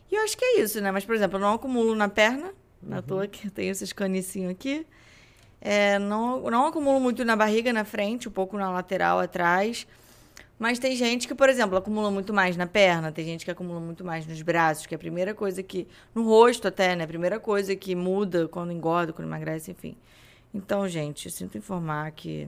E eu acho que é isso, né? Mas, por exemplo, eu não acumulo na perna. Uhum. Na toa que eu tenho esses canicinhos aqui. É, não, não acumulo muito na barriga, na frente, um pouco na lateral, atrás. Mas tem gente que, por exemplo, acumula muito mais na perna, tem gente que acumula muito mais nos braços, que é a primeira coisa que. No rosto até, né? A primeira coisa que muda quando engorda, quando emagrece, enfim. Então, gente, eu sinto informar que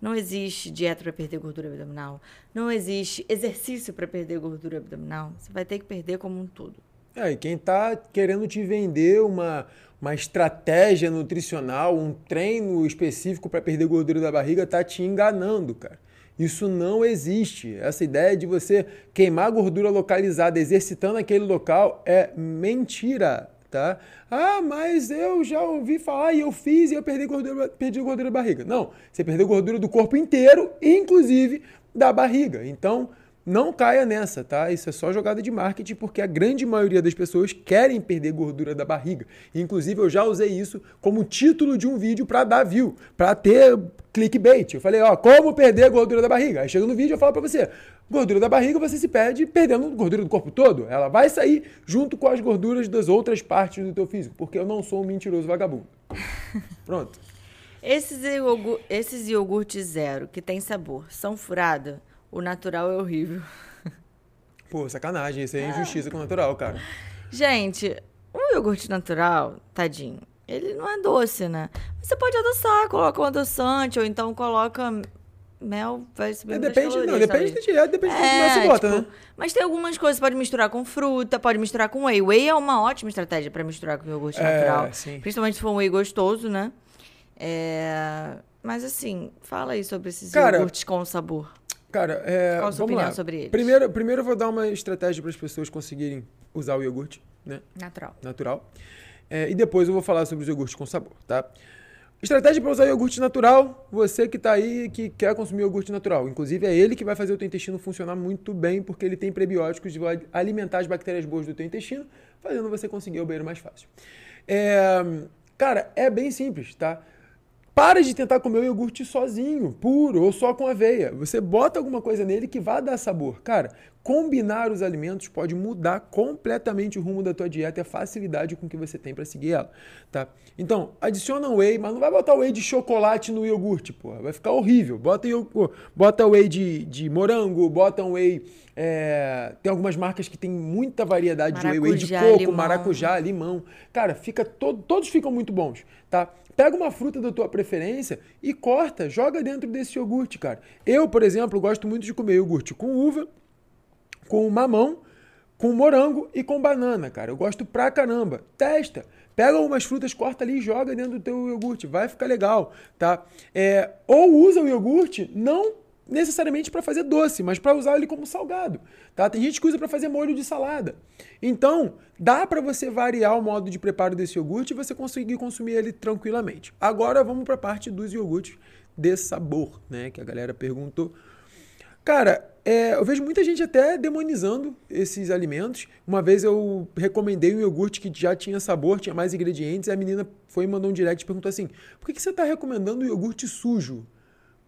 não existe dieta para perder gordura abdominal. Não existe exercício para perder gordura abdominal. Você vai ter que perder como um todo. É, e quem está querendo te vender uma, uma estratégia nutricional, um treino específico para perder gordura da barriga, está te enganando, cara. Isso não existe. Essa ideia de você queimar gordura localizada exercitando aquele local é mentira, tá? Ah, mas eu já ouvi falar e eu fiz e eu perdi gordura, perdi gordura da barriga. Não, você perdeu gordura do corpo inteiro, inclusive da barriga. Então, não caia nessa, tá? Isso é só jogada de marketing porque a grande maioria das pessoas querem perder gordura da barriga. Inclusive, eu já usei isso como título de um vídeo para dar view, para ter clickbait. Eu falei, ó, como perder gordura da barriga? Aí chega no vídeo eu falo para você, gordura da barriga você se perde perdendo gordura do corpo todo. Ela vai sair junto com as gorduras das outras partes do teu físico, porque eu não sou um mentiroso vagabundo. <laughs> Pronto. Esses, iogurtes, zero que tem sabor, são furados? O natural é horrível. <laughs> Pô, sacanagem. Isso é injustiça com o natural, cara. Gente, o iogurte natural, tadinho, ele não é doce, né? Você pode adoçar, coloca um adoçante, ou então coloca mel, vai subir é, depende, não, depende da dieta, depende é, do que você bota, tipo, né? Mas tem algumas coisas, pode misturar com fruta, pode misturar com whey. Whey é uma ótima estratégia para misturar com iogurte é, natural. Sim. Principalmente se for um whey gostoso, né? É... Mas assim, fala aí sobre esses Cara, iogurtes com sabor. Cara, é, Qual a sua opinião lá. sobre eles? Primeiro, primeiro eu vou dar uma estratégia para as pessoas conseguirem usar o iogurte, né? Natural. Natural. É, e depois eu vou falar sobre os iogurtes com sabor, tá? Estratégia para usar iogurte natural, você que está aí que quer consumir iogurte natural. Inclusive é ele que vai fazer o teu intestino funcionar muito bem, porque ele tem prebióticos de alimentar as bactérias boas do teu intestino, fazendo você conseguir o banheiro mais fácil. É, cara, é bem simples, tá? Para de tentar comer o iogurte sozinho, puro ou só com aveia. Você bota alguma coisa nele que vá dar sabor. Cara, combinar os alimentos pode mudar completamente o rumo da tua dieta e a facilidade com que você tem para seguir ela, tá? Então, adiciona whey, mas não vai botar whey de chocolate no iogurte, porra. Vai ficar horrível. Bota, bota whey de, de morango, bota um whey... É, tem algumas marcas que tem muita variedade maracujá, de whey, whey de coco, limão. maracujá, limão. Cara, fica todo, todos ficam muito bons, tá? Pega uma fruta da tua preferência e corta, joga dentro desse iogurte, cara. Eu, por exemplo, gosto muito de comer iogurte com uva, com mamão, com morango e com banana, cara. Eu gosto pra caramba. Testa. Pega umas frutas, corta ali e joga dentro do teu iogurte. Vai ficar legal, tá? É, ou usa o iogurte não necessariamente para fazer doce, mas para usar ele como salgado, tá? Tem gente que usa para fazer molho de salada. Então, dá para você variar o modo de preparo desse iogurte e você conseguir consumir ele tranquilamente. Agora vamos para a parte dos iogurtes de sabor, né, que a galera perguntou. Cara, é, eu vejo muita gente até demonizando esses alimentos. Uma vez eu recomendei um iogurte que já tinha sabor, tinha mais ingredientes, e a menina foi e mandou um direct e perguntou assim: por que, que você está recomendando iogurte sujo?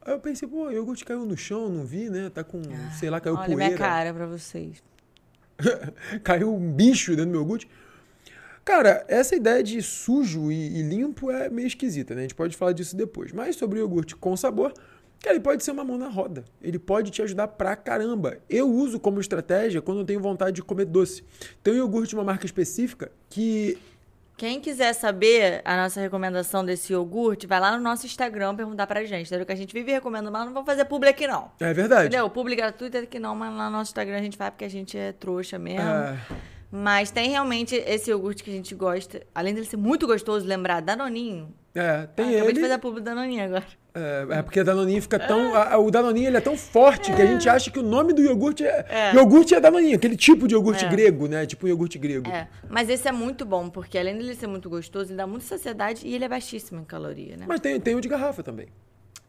Aí eu pensei, pô, o iogurte caiu no chão, não vi, né? Tá com, ah, sei lá, caiu olha poeira. Olha minha cara pra vocês. <laughs> caiu um bicho dentro do meu iogurte. Cara, essa ideia de sujo e, e, limpo é meio esquisita, né? A gente pode falar disso depois. Mas sobre o iogurte com sabor, Cara, ele pode ser uma mão na roda. Ele pode te ajudar pra caramba. Eu uso como estratégia quando eu tenho vontade de comer doce. Tem um iogurte de uma marca específica que quem quiser saber a nossa recomendação desse iogurte, vai lá no nosso Instagram perguntar pra gente. Entendeu? Que a gente vive recomendando, mas não vamos fazer publi aqui, não. É verdade. Entendeu? Publi gratuito aqui não, mas lá no nosso Instagram a gente vai porque a gente é trouxa mesmo. É... Mas tem realmente esse iogurte que a gente gosta. Além dele ser muito gostoso, lembrar Danoninho. É, tem ah, ele. Acabei de fazer a publi Danoninho agora. É, é porque a Danoninho fica tão. A, o Danoninho ele é tão forte é. que a gente acha que o nome do iogurte é. é. Iogurte é Danoninho, aquele tipo de iogurte é. grego, né? Tipo um iogurte grego. É. Mas esse é muito bom, porque além dele ser muito gostoso, ele dá muita saciedade e ele é baixíssimo em caloria, né? Mas tem, tem o de garrafa também.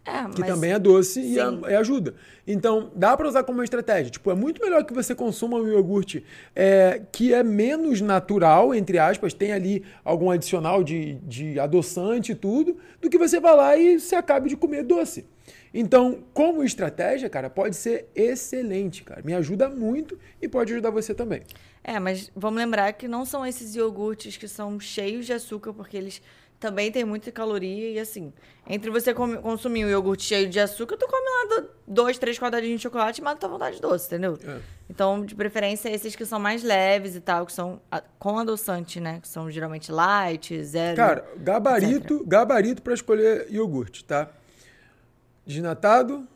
É, que também é doce e, e, ajuda. Então, dá para usar como uma estratégia. Tipo, é muito melhor que você consuma um iogurte é, que é menos natural, entre aspas, tem ali algum adicional de, de adoçante e tudo, do que você vá lá e se acabe de comer doce. Então, como estratégia, cara, pode ser excelente, cara. Me ajuda muito e pode ajudar você também. É, mas vamos lembrar que não são esses iogurtes que são cheios de açúcar, porque eles também tem muita caloria e assim, entre você consumir um iogurte cheio de açúcar, tu come lá dois, três quadradinhos de chocolate e mata tua vontade de doce, entendeu? É. Então, de preferência, esses que são mais leves e tal, que são com adoçante, né? Que são geralmente light, zero. Cara, gabarito, etc. gabarito para escolher iogurte, tá? Desnatado,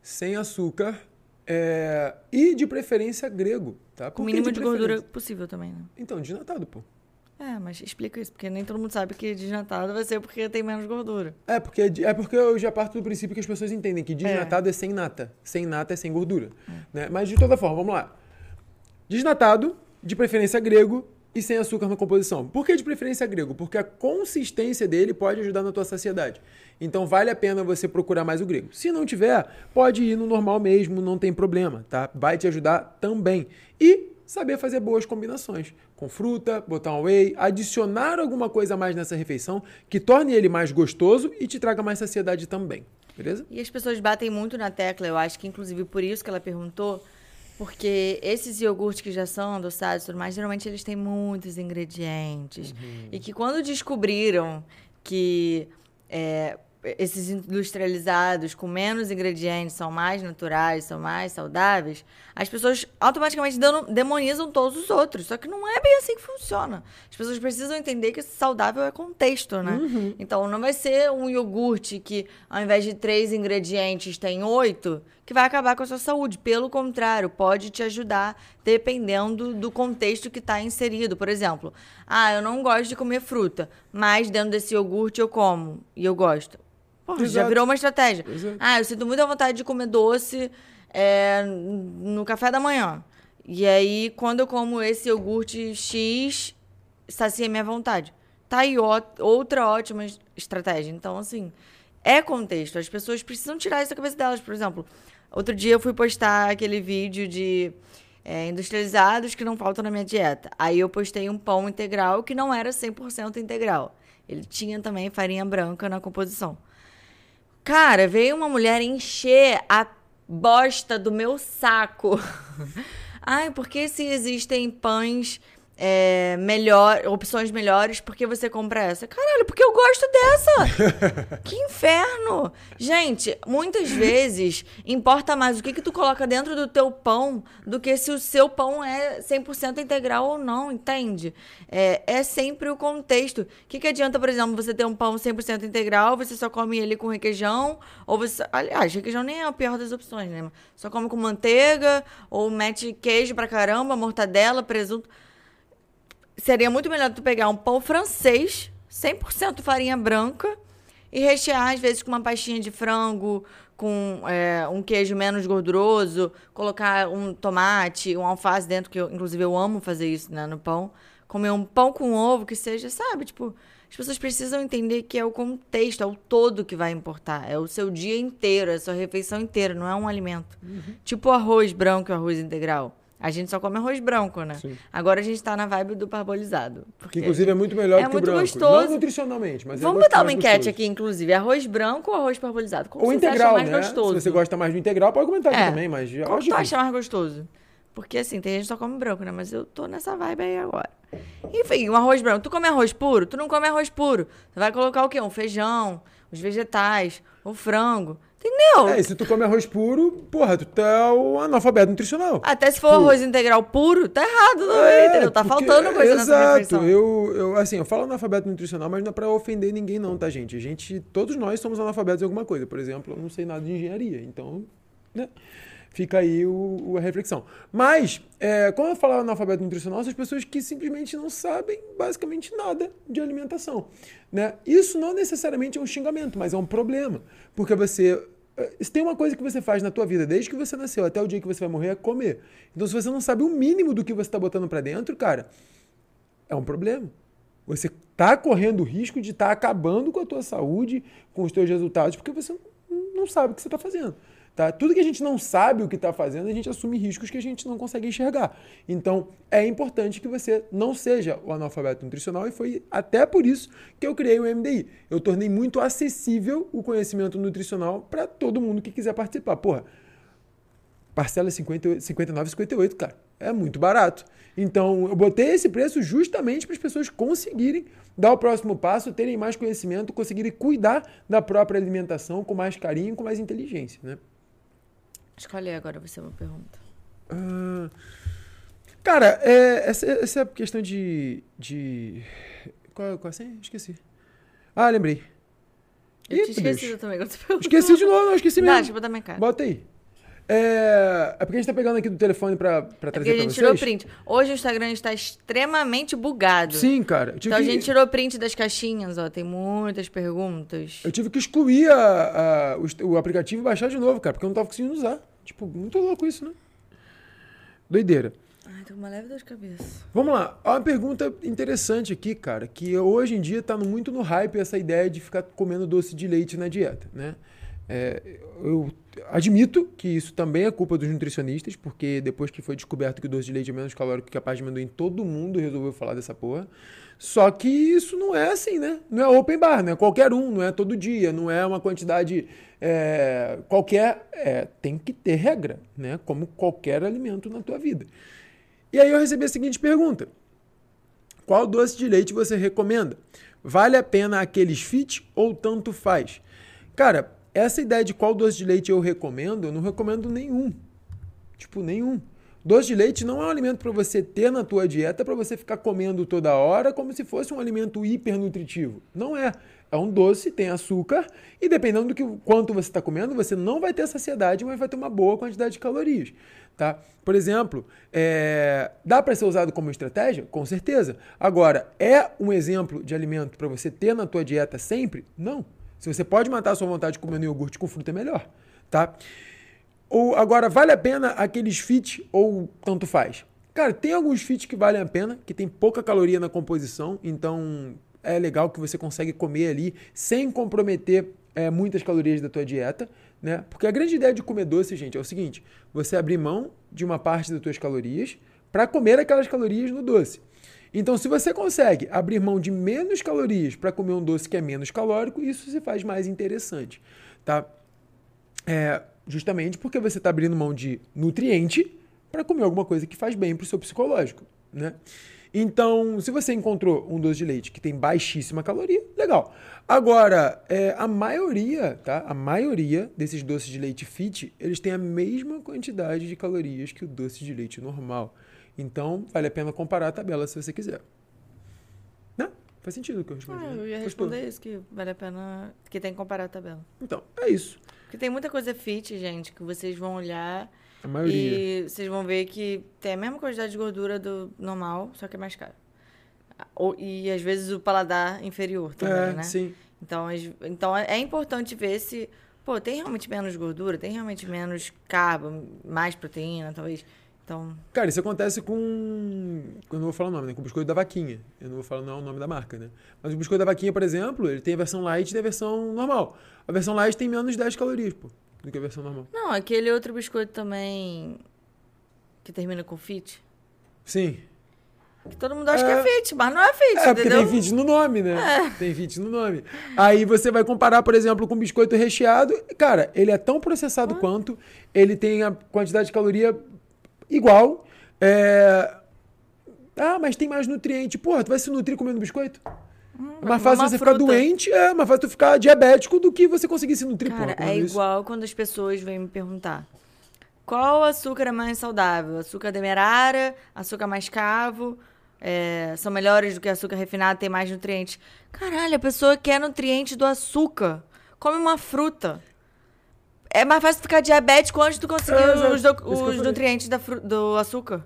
sem açúcar é... e de preferência grego, tá? Com o mínimo de, de gordura possível também, né? Então, desnatado, pô. É, mas explica isso, porque nem todo mundo sabe que desnatado vai ser porque tem menos gordura. É, porque, é porque eu já parto do princípio que as pessoas entendem que desnatado é, é sem nata. Sem nata é sem gordura. É. Né? Mas de toda forma, vamos lá. Desnatado, de preferência grego, e sem açúcar na composição. Por que de preferência grego? Porque a consistência dele pode ajudar na tua saciedade. Então vale a pena você procurar mais o grego. Se não tiver, pode ir no normal mesmo, não tem problema, tá? Vai te ajudar também. E saber fazer boas combinações. Com fruta, botar um whey, adicionar alguma coisa a mais nessa refeição que torne ele mais gostoso e te traga mais saciedade também. Beleza? E as pessoas batem muito na tecla, eu acho que inclusive por isso que ela perguntou, porque esses iogurtes que já são adoçados e tudo mais, geralmente eles têm muitos ingredientes. Uhum. E que quando descobriram que é, esses industrializados com menos ingredientes são mais naturais, são mais saudáveis, as pessoas automaticamente demonizam todos os outros. Só que não é bem assim que funciona. As pessoas precisam entender que saudável é contexto, né? Uhum. Então não vai ser um iogurte que, ao invés de três ingredientes, tem oito, que vai acabar com a sua saúde. Pelo contrário, pode te ajudar dependendo do contexto que está inserido. Por exemplo, ah, eu não gosto de comer fruta, mas dentro desse iogurte eu como e eu gosto Porra, já virou uma estratégia. Exato. Ah, eu sinto muita vontade de comer doce é, no café da manhã. E aí, quando eu como esse iogurte X, sacia minha vontade. Tá aí ó, outra ótima estratégia. Então, assim, é contexto. As pessoas precisam tirar isso da cabeça delas. Por exemplo, outro dia eu fui postar aquele vídeo de é, industrializados que não faltam na minha dieta. Aí eu postei um pão integral que não era 100% integral. Ele tinha também farinha branca na composição. Cara, veio uma mulher encher a bosta do meu saco. <laughs> Ai, porque se existem pães é, melhor, opções melhores porque você compra essa. Caralho, porque eu gosto dessa. <laughs> que inferno. Gente, muitas vezes importa mais o que, que tu coloca dentro do teu pão do que se o seu pão é 100% integral ou não, entende? É, é sempre o contexto. O que, que adianta, por exemplo, você ter um pão 100% integral, você só come ele com requeijão, ou você... Aliás, requeijão nem é a pior das opções, né? Só come com manteiga, ou mete queijo pra caramba, mortadela, presunto seria muito melhor tu pegar um pão francês, 100% farinha branca, e rechear, às vezes, com uma pastinha de frango, com é, um queijo menos gorduroso, colocar um tomate, um alface dentro, que eu, inclusive eu amo fazer isso né, no pão. Comer um pão com ovo que seja, sabe? Tipo, as pessoas precisam entender que é o contexto, é o todo que vai importar. É o seu dia inteiro, é a sua refeição inteira, não é um alimento. Uhum. Tipo o arroz branco e o arroz integral. A gente só come arroz branco, né? Sim. Agora a gente tá na vibe do parbolizado. Que inclusive é muito melhor é do que o branco. Gostoso. Não nutricionalmente, mas é Vamos é botar uma enquete gostoso. aqui, inclusive. Arroz branco ou arroz parbolizado? Qual ou integral, mais né? gostoso? Se você gosta mais do integral, pode comentar aqui é. também, mas... Qual tu acha mais gostoso? Porque assim, tem gente que só come branco, né? Mas eu tô nessa vibe aí agora. Enfim, um arroz branco. Tu come arroz puro? Tu não come arroz puro. Você vai colocar o quê? Um feijão, os vegetais, o frango. Entendeu? É, e se tu come arroz puro, porra, tu tá um analfabeto nutricional. Até se for puro. arroz integral puro, tá errado também, é, entendeu? Tá porque, faltando coisa exato, nessa refeição. Eu, eu, assim, eu falo analfabeto nutricional, mas não é pra ofender ninguém não, tá, gente? A gente, todos nós somos analfabetos em alguma coisa. Por exemplo, eu não sei nada de engenharia, então, né? Fica aí o, a reflexão. Mas, é, quando eu falo analfabeto nutricional, são as pessoas que simplesmente não sabem basicamente nada de alimentação. Né? Isso não necessariamente é um xingamento, mas é um problema. Porque você é, se tem uma coisa que você faz na tua vida desde que você nasceu até o dia que você vai morrer é comer. Então, se você não sabe o mínimo do que você está botando para dentro, cara, é um problema. Você está correndo o risco de estar tá acabando com a tua saúde, com os teus resultados, porque você não sabe o que você está fazendo. Tá? Tudo que a gente não sabe o que está fazendo, a gente assume riscos que a gente não consegue enxergar. Então, é importante que você não seja o analfabeto nutricional e foi até por isso que eu criei o MDI. Eu tornei muito acessível o conhecimento nutricional para todo mundo que quiser participar. Porra, parcela 50, 59,58, cara. É muito barato. Então, eu botei esse preço justamente para as pessoas conseguirem dar o próximo passo, terem mais conhecimento, conseguirem cuidar da própria alimentação com mais carinho, com mais inteligência, né? Escolhe agora você uma pergunta. Uh, cara, é, essa, essa questão de. de... Qual, qual assim? Esqueci. Ah, lembrei. Eu Ih, esquecido também. Esqueci de novo, não, esqueci mesmo. Dá, deixa eu botar minha cara. Bota aí. É, é porque a gente tá pegando aqui do telefone pra, pra é trazer é pra vocês. a gente tirou print. Hoje o Instagram está extremamente bugado. Sim, cara. Então que... a gente tirou print das caixinhas, ó. Tem muitas perguntas. Eu tive que excluir a, a, o, o, aplicativo e baixar de novo, cara, porque eu não tava conseguindo usar. Tipo, muito louco isso, né? Doideira. Ai, tô com uma leve dor de cabeça. Vamos lá. Uma pergunta interessante aqui, cara, que hoje em dia tá muito no hype essa ideia de ficar comendo doce de leite na dieta, né? É, eu admito que isso também é culpa dos nutricionistas, porque depois que foi descoberto que o doce de leite é menos calórico que capaz de amendoim, todo mundo resolveu falar dessa porra. Só que isso não é assim, né? Não é open bar, não é qualquer um, não é todo dia, não é uma quantidade é, qualquer. É, tem que ter regra, né? Como qualquer alimento na tua vida. E aí eu recebi a seguinte pergunta: Qual doce de leite você recomenda? Vale a pena aqueles fit ou tanto faz? Cara, essa ideia de qual doce de leite eu recomendo, eu não recomendo nenhum. Tipo, nenhum. Doce de leite não é um alimento para você ter na tua dieta para você ficar comendo toda hora como se fosse um alimento hipernutritivo. Não é. É um doce, tem açúcar e dependendo do que quanto você está comendo, você não vai ter saciedade, mas vai ter uma boa quantidade de calorias. Tá? Por exemplo, é... dá para ser usado como estratégia? Com certeza. Agora, é um exemplo de alimento para você ter na tua dieta sempre? Não. Se você pode matar a sua vontade comendo iogurte com fruta, é melhor, tá? Ou agora, vale a pena aqueles fit ou tanto faz? Cara, tem alguns fit que valem a pena, que tem pouca caloria na composição, então é legal que você consegue comer ali sem comprometer é, muitas calorias da tua dieta, né? Porque a grande ideia de comer doce, gente, é o seguinte: você abrir mão de uma parte das tuas calorias para comer aquelas calorias no doce. Então, se você consegue abrir mão de menos calorias para comer um doce que é menos calórico, isso se faz mais interessante, tá? É, justamente porque você está abrindo mão de nutriente para comer alguma coisa que faz bem para o seu psicológico, né? Então, se você encontrou um doce de leite que tem baixíssima caloria, legal. Agora, é, a maioria, tá? A maioria desses doces de leite fit, eles têm a mesma quantidade de calorias que o doce de leite normal. Então, vale a pena comparar a tabela se você quiser. Né? Faz sentido o que eu respondi. Ah, né? eu ia responder isso, que vale a pena. Que tem que comparar a tabela. Então, é isso. Porque tem muita coisa fit, gente, que vocês vão olhar A maioria. e vocês vão ver que tem a mesma quantidade de gordura do normal, só que é mais caro. Ou- E às vezes o paladar inferior também, é, né? sim. Então, então é importante ver se, pô, tem realmente menos gordura, tem realmente menos carbo, mais proteína, talvez. Então, Cara, isso acontece com. Eu não vou falar o nome, né? Com o biscoito da vaquinha. Eu não vou falar não é o nome da marca, né? Mas o biscoito da vaquinha, por exemplo, ele tem a versão light e a versão normal. A versão light tem menos de 10 calorias, pô, do que a versão normal. não, aquele outro biscoito também que termina com fit, Sim. que todo mundo acha É. que é fit, mas não é fit, É, porque entendeu? tem fit no nome, né? Tem fit no nome. Aí você vai comparar, por exemplo, com biscoito recheado. Cara, ele é tão processado quanto, ele tem a quantidade de caloria igual. É... Ah, mas tem mais nutriente. Porra, tu vai se nutrir comendo biscoito? É mais fácil você ficar fruta. doente, é mais fácil tu ficar diabético do que você conseguir se nutrir, Cara, porra. é isso. igual quando as pessoas vêm me perguntar qual açúcar é mais saudável? Açúcar demerara, açúcar mascavo, é, são melhores do que açúcar refinado, tem mais nutrientes. Caralho, a pessoa quer nutriente do açúcar. Come uma fruta. É mais fácil ficar diabético antes de tu conseguir É, os, eu os nutrientes da do açúcar.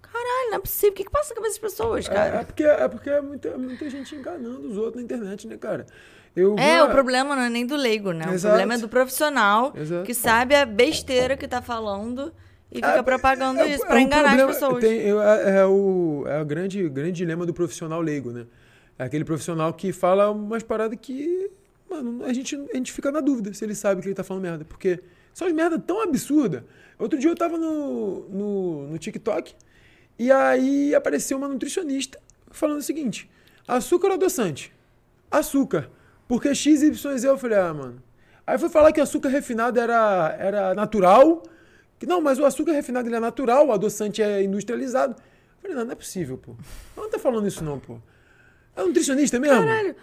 Caralho, não é possível. O que, que passa na cabeça das pessoas, É, cara? é porque, é porque é muita, muita gente enganando os outros na internet, né, cara? Eu É, uma- o problema não é nem do leigo, né? O Exato. problema é do profissional Exato. que sabe a besteira que tá falando e fica É, propagando é- isso é pra um enganar problema- as pessoas. tem- é, é o, é o grande, grande dilema do profissional leigo, né? É aquele profissional que fala umas paradas que, mano, a gente, a gente fica na dúvida se ele sabe que ele tá falando merda. Porque são as merda tão absurda. Outro dia eu tava no, no, no TikTok e aí apareceu uma nutricionista falando o seguinte: açúcar ou adoçante? Açúcar. Porque XYZ eu falei, ah, mano. Aí foi falar que açúcar refinado era, era natural. Que, não, mas o açúcar refinado ele é natural, o adoçante é industrializado. Eu falei, não, não é possível, pô. Não tá falando isso não, pô. É nutricionista mesmo? Caralho.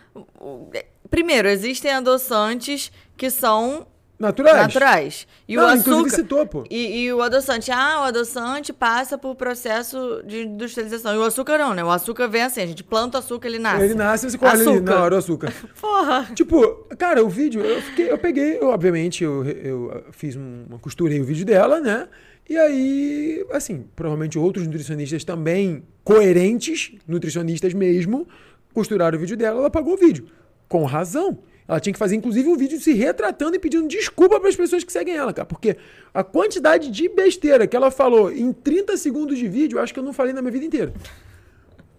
Primeiro, existem adoçantes que são Naturais? naturais. E Não, o açúcar. citou, pô. E, e o adoçante, ah, o adoçante passa por processo de industrialização. E o açúcar não, né? O açúcar vem assim, a gente planta o açúcar, ele nasce. Ele nasce e você colhe na hora o açúcar. <laughs> Porra! Tipo, cara, o vídeo, eu, fiquei, eu peguei, eu, obviamente, eu, eu fiz um- uma costurei o vídeo dela, né? E aí, assim, provavelmente outros nutricionistas também, coerentes, nutricionistas mesmo, costuraram o vídeo dela, ela pagou o vídeo. Com razão. Ela tinha que fazer, inclusive, um vídeo se retratando e pedindo desculpa para as pessoas que seguem ela, cara. Porque a quantidade de besteira que ela falou em 30 segundos de vídeo, eu acho que eu não falei na minha vida inteira.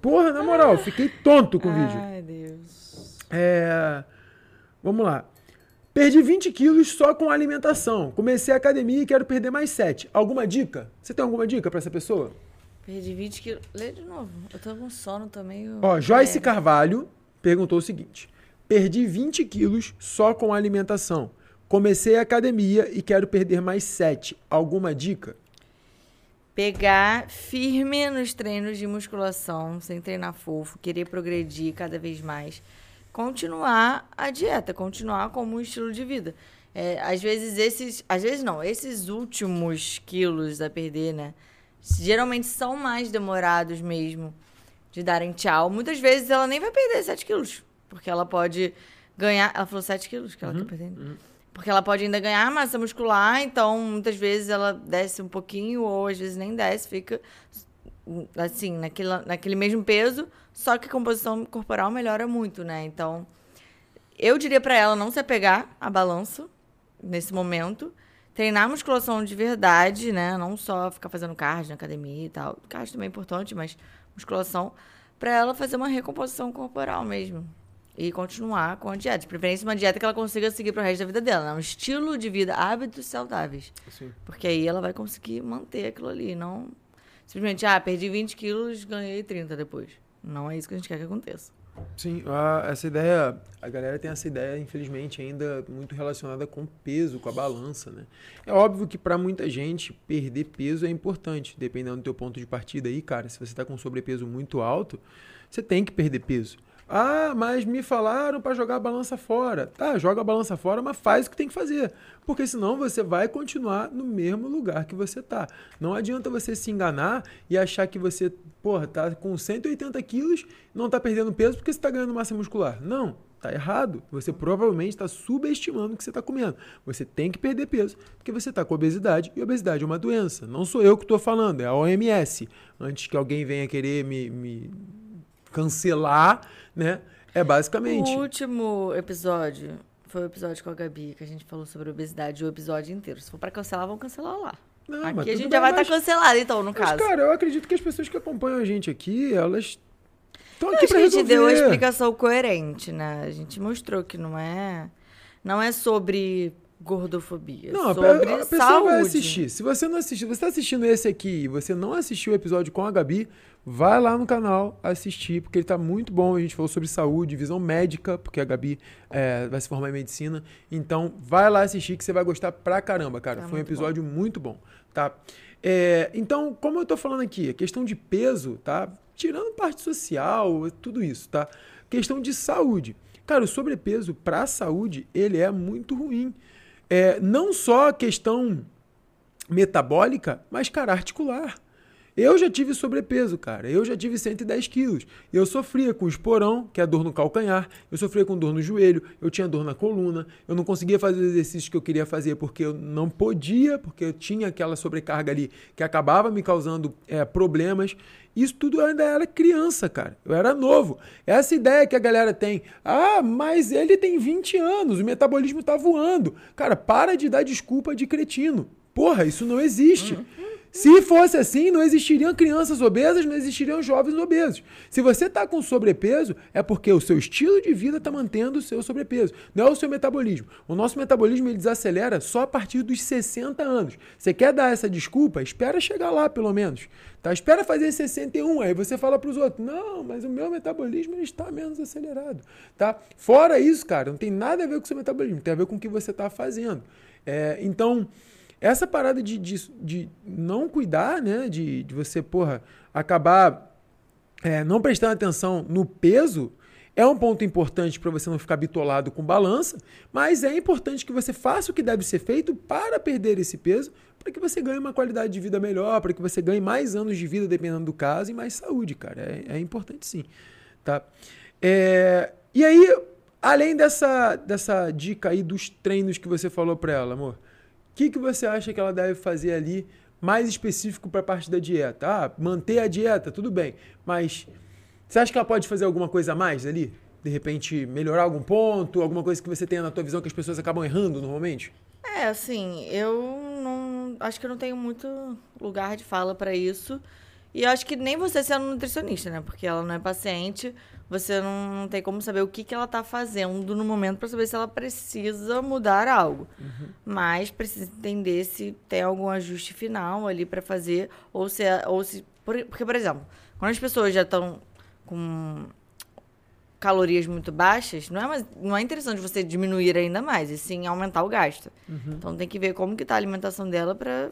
Porra, na moral, fiquei tonto com o vídeo. Ai, Deus. É, Vamos lá. Perdi 20 quilos só com alimentação. Comecei a academia e quero perder mais 7. Alguma dica? Você tem alguma dica pra essa pessoa? Perdi 20 quilos. Lê de novo. Eu tô com sono, tô meio. Ó, Joyce. Carvalho perguntou o seguinte: Perdi 20 quilos só com alimentação. Comecei a academia e quero perder mais 7. Alguma dica? Pegar firme nos treinos de musculação, sem treinar fofo, querer progredir cada vez mais. Continuar a dieta, continuar como um estilo de vida. É, às vezes esses. Às vezes não, esses últimos quilos a perder, né? Geralmente são mais demorados mesmo de darem tchau. Muitas vezes ela nem vai perder 7 quilos. Porque ela pode ganhar. Ela falou 7 quilos que ela quer perder. né? Porque ela pode ainda ganhar massa muscular, então muitas vezes ela desce um pouquinho, ou às vezes nem desce, fica assim, naquele, naquele mesmo peso, só que a composição corporal melhora muito, né? Então, eu diria pra ela não se apegar à balança nesse momento, treinar musculação de verdade, né? Não só ficar fazendo cardio na academia e tal. Cardio também é importante, mas musculação pra ela fazer uma recomposição corporal mesmo. E continuar com a dieta. De preferência, uma dieta que ela consiga seguir pro resto da vida dela. Né? Um estilo de vida, hábitos saudáveis. Sim. Porque aí ela vai conseguir manter aquilo ali. Não simplesmente, ah, perdi 20 quilos, ganhei 30 depois. Não é isso que a gente quer que aconteça. Sim, a, essa ideia, a galera tem essa ideia, infelizmente, ainda muito relacionada com peso, com a balança, né? É óbvio que para muita gente perder peso é importante, dependendo do teu ponto de partida aí, cara. Se você está com sobrepeso muito alto, você tem que perder peso. Ah, mas me falaram para jogar a balança fora. Tá, joga a balança fora, mas faz o que tem que fazer. Porque senão você vai continuar no mesmo lugar que você tá. Não adianta você se enganar e achar que você, porra, tá com 180 quilos não tá perdendo peso porque você tá ganhando massa muscular. Não, tá errado. Você provavelmente está subestimando o que você está comendo. Você tem que perder peso porque você está com obesidade e obesidade é uma doença. Não sou eu que estou falando, é a OMS. Antes que alguém venha querer me, me cancelar, né? É basicamente. O último episódio foi o episódio com a Gabi, que a gente falou sobre obesidade o episódio inteiro. Se for pra cancelar, vão cancelar lá. Não, aqui a gente bem, já vai mas- estar cancelado, então, no Mas, caso. cara, eu acredito que as pessoas que acompanham a gente aqui, elas estão aqui pra que a gente resolver. deu a explicação coerente, né? A gente mostrou que não é. Não é sobre gordofobia. Não, a sobre a pessoa saúde. vai assistir. Se você não assistiu, você está assistindo esse aqui e você não assistiu o episódio com a Gabi, vai lá no canal assistir, porque ele tá muito bom. A gente falou sobre saúde, visão médica, porque a Gabi é, vai se formar em medicina. Então, vai lá assistir que você vai gostar pra caramba, cara. Tá Foi um episódio muito bom, tá? É, então, como eu tô falando aqui, a questão de peso, tá? Tirando parte social, tudo isso, tá? Questão de saúde. Cara, o sobrepeso pra saúde, ele é muito ruim. É, não só a questão metabólica, mas, cara, articular. Eu já tive sobrepeso, cara. Eu já tive 110 quilos. Eu sofria com esporão, que é dor no calcanhar. Eu sofria com dor no joelho. Eu tinha dor na coluna. Eu não conseguia fazer os exercícios que eu queria fazer porque eu não podia, porque eu tinha aquela sobrecarga ali que acabava me causando é, problemas. Isso tudo eu ainda era criança, cara. Eu era novo. Essa ideia que a galera tem. Ah, mas ele tem 20 anos, o metabolismo tá voando. Cara, para de dar desculpa de cretino. Porra, isso não existe. Se fosse assim, não existiriam crianças obesas, não existiriam jovens obesos. Se você está com sobrepeso, é porque o seu estilo de vida está mantendo o seu sobrepeso, não é o seu metabolismo. O nosso metabolismo ele desacelera só a partir dos 60 anos. Você quer dar essa desculpa? Espera chegar lá, pelo menos. Tá? Espera fazer 61, aí você fala para os outros, não, mas o meu metabolismo está menos acelerado. Tá? Fora isso, cara, não tem nada a ver com o seu metabolismo, tem a ver com o que você está fazendo. É, então, essa parada de, de, de não cuidar, né? De, de você, porra, acabar é, não prestando atenção no peso é um ponto importante para você não ficar bitolado com balança, mas é importante que você faça o que deve ser feito para perder esse peso, para que você ganhe uma qualidade de vida melhor, para que você ganhe mais anos de vida, dependendo do caso, e mais saúde, cara. É, é importante sim. Tá? É, e aí, além dessa, dessa dica aí dos treinos que você falou para ela, amor, que, que você acha que ela deve fazer ali mais específico para a parte da dieta? Ah, manter a dieta, tudo bem, mas você acha que ela pode fazer alguma coisa a mais ali? De repente, melhorar algum ponto, alguma coisa que você tenha na tua visão que as pessoas acabam errando normalmente? É, assim, eu não. Acho que eu não tenho muito lugar de fala pra isso. E eu acho que nem você sendo nutricionista, né? Porque ela não é paciente, você não, tem como saber o que, que ela tá fazendo no momento pra saber se ela precisa mudar algo. Mas precisa entender se tem algum ajuste final ali pra fazer, ou se. Ou se por- porque, por exemplo, quando as pessoas já estão com calorias muito baixas, não é, mais, não é interessante você diminuir ainda mais, e sim aumentar o gasto. Então tem que ver como que tá a alimentação dela pra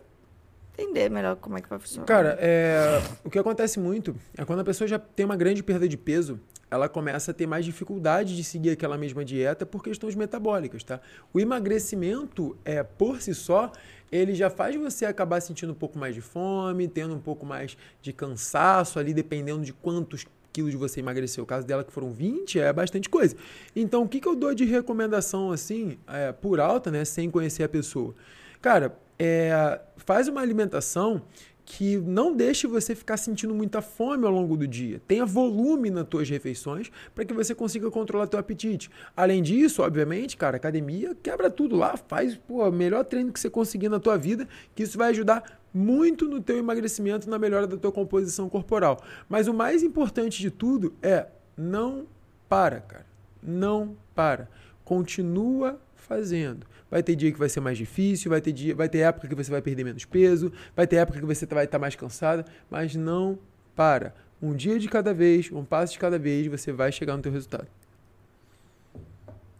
entender melhor como é que vai funcionar. Cara, é, o que acontece muito é quando a pessoa já tem uma grande perda de peso, ela começa a ter mais dificuldade de seguir aquela mesma dieta por questões metabólicas, tá? O emagrecimento, é, por si só, ele já faz você acabar sentindo um pouco mais de fome, tendo um pouco mais de cansaço ali, dependendo de quantos quilos você emagreceu. O caso dela que foram 20 é bastante coisa. Então, o que, que eu dou de recomendação, assim, é, por alta, né, sem conhecer a pessoa? Cara, é, faz uma alimentação que não deixe você ficar sentindo muita fome ao longo do dia. Tenha volume nas tuas refeições para que você consiga controlar teu apetite. Além disso, obviamente, cara, academia quebra tudo lá, faz o melhor treino que você conseguir na tua vida, que isso vai ajudar muito no teu emagrecimento, na melhora da tua composição corporal. Mas o mais importante de tudo é não para, cara. Não para. Continua fazendo. Vai ter dia que vai ser mais difícil, vai ter dia, vai ter época que você vai perder menos peso, vai ter época que você vai estar mais cansada, mas não para. Um dia de cada vez, um passo de cada vez, você vai chegar no teu resultado.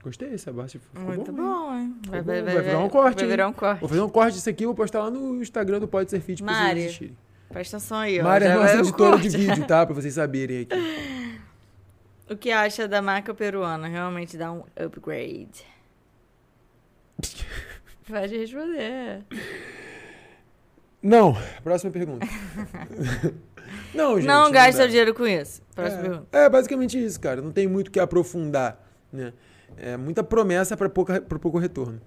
Gostei, Sebastião. Ficou Muito bom. hein? bom, hein? Ficou bom. Vai virar um corte, Vai virar um corte. Vou fazer um corte disso aqui e vou postar lá no Instagram do Pode Ser Fit pra vocês assistirem. Presta atenção aí, ó. Mari é nossa vai editora de vídeo, tá? Pra vocês saberem aqui. <laughs> O que acha da marca peruana? Realmente dá um upgrade. Pode responder. Não, próxima pergunta. <laughs> não, gente. não gaste seu dinheiro com isso. Próxima é, pergunta. é basicamente isso, cara. Não tem muito o que aprofundar, né? É muita promessa para pouco, pra pouco retorno.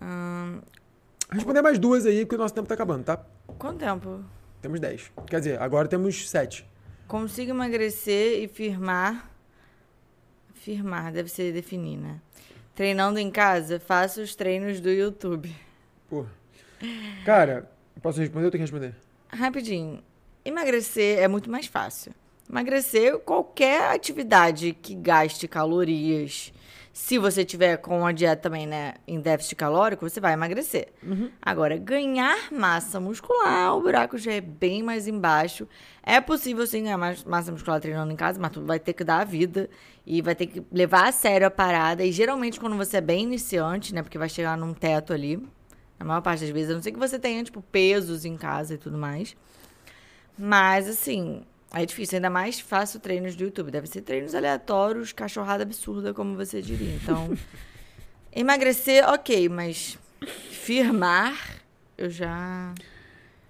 Hum, Responder mais duas aí, porque o nosso tempo tá acabando, tá? quanto tempo? Temos 10. Quer dizer, agora temos 7. Consigo emagrecer e firmar. Firmar, deve ser definir, né? Treinando em casa, faço os treinos do YouTube. Pô. Cara, posso responder ou tenho que responder? Rapidinho. Emagrecer é muito mais fácil. Emagrecer qualquer atividade que gaste calorias. Se você tiver com a dieta também, né, em déficit calórico, você vai emagrecer. Agora, ganhar massa muscular, o buraco já é bem mais embaixo. É possível sim ganhar massa muscular treinando em casa, mas tu vai ter que dar a vida e vai ter que levar a sério a parada. E geralmente quando você é bem iniciante, né, porque vai chegar num teto ali, na maior parte das vezes, a não ser que você tenha, tipo, pesos em casa e tudo mais. Mas, assim, é difícil. Ainda mais faço treinos do YouTube. Deve ser treinos aleatórios, cachorrada absurda, como você diria. Então, <laughs> emagrecer, ok, mas firmar, eu já.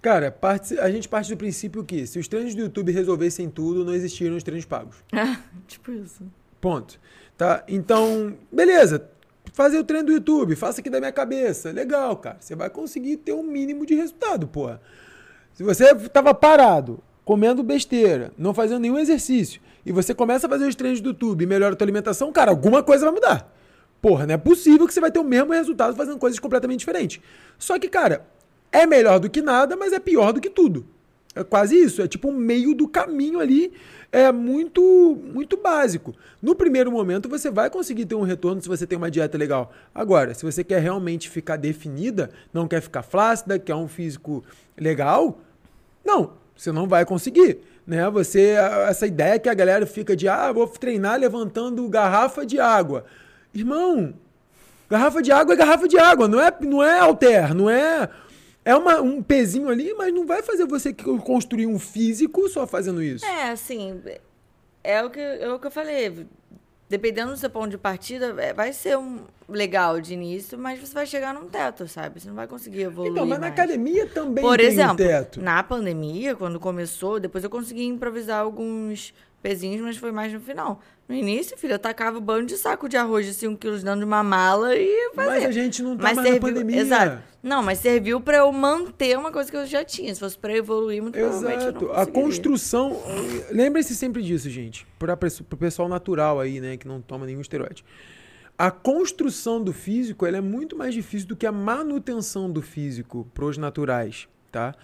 Cara, parte- a gente parte do princípio que se os treinos do YouTube resolvessem tudo, não existiriam os treinos pagos. <laughs> tipo isso. Ponto. Tá? Então, beleza. Fazer o treino do YouTube, faça aqui da minha cabeça. Legal, cara. Você vai conseguir ter um mínimo de resultado, porra. Se você tava parado, comendo besteira, não fazendo nenhum exercício, e você começa a fazer os treinos do YouTube e melhora a tua alimentação, cara, alguma coisa vai mudar. Porra, não é possível que você vai ter o mesmo resultado fazendo coisas completamente diferentes. Só que, cara, é melhor do que nada, mas é pior do que tudo. É quase isso, é tipo um meio do caminho ali, é muito muito básico. No primeiro momento você vai conseguir ter um retorno se você tem uma dieta legal. Agora, se você quer realmente ficar definida, não quer ficar flácida, quer um físico legal, não, você não vai conseguir, né? Você essa ideia que a galera fica de ah, vou treinar levantando garrafa de água. Irmão, garrafa de água é garrafa de água, não é não é alter, não é é uma, um pezinho ali, mas não vai fazer você construir um físico só fazendo isso. É, assim, é o que, é o que eu falei. Dependendo do seu ponto de partida, é, vai ser um legal de início, mas você vai chegar num teto, sabe? Você não vai conseguir evoluir. então, mas na mais. academia também Por tem exemplo, um teto. na pandemia, quando começou, depois eu consegui improvisar alguns pezinhos, mas foi mais no final. No início, filho, eu tacava um bando de saco de arroz de 5 quilos dentro de uma mala e ia fazer. Mas a gente não tá Mas mais na serviu, pandemia. Exato. Não, mas serviu pra eu manter uma coisa que eu já tinha. Se fosse pra evoluir, muito provavelmente eu não Exato. A construção. Lembre-se sempre disso, gente. Para o pessoal natural aí, né? Que não toma nenhum esteroide. A construção do físico ela é muito mais difícil do que a manutenção do físico pros naturais, tá?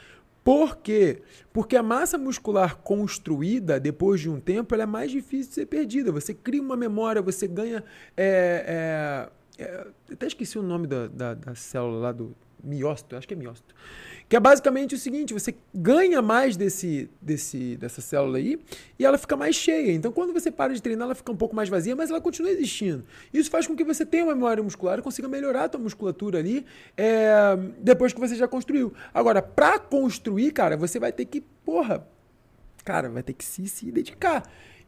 Por quê? Porque a massa muscular construída, depois de um tempo, ela é mais difícil de ser perdida. Você cria uma memória, você ganha. é, é, é, até esqueci o nome da, da, da célula lá do miócito, acho que é miócito. Que é basicamente o seguinte: você ganha mais desse, desse, dessa célula aí e ela fica mais cheia. Então, quando você para de treinar, ela fica um pouco mais vazia, mas ela continua existindo. Isso faz com que você tenha uma memória muscular e consiga melhorar a tua musculatura ali é, depois que você já construiu. Agora, para construir, cara, você vai ter que, porra, cara, vai ter que se, se dedicar.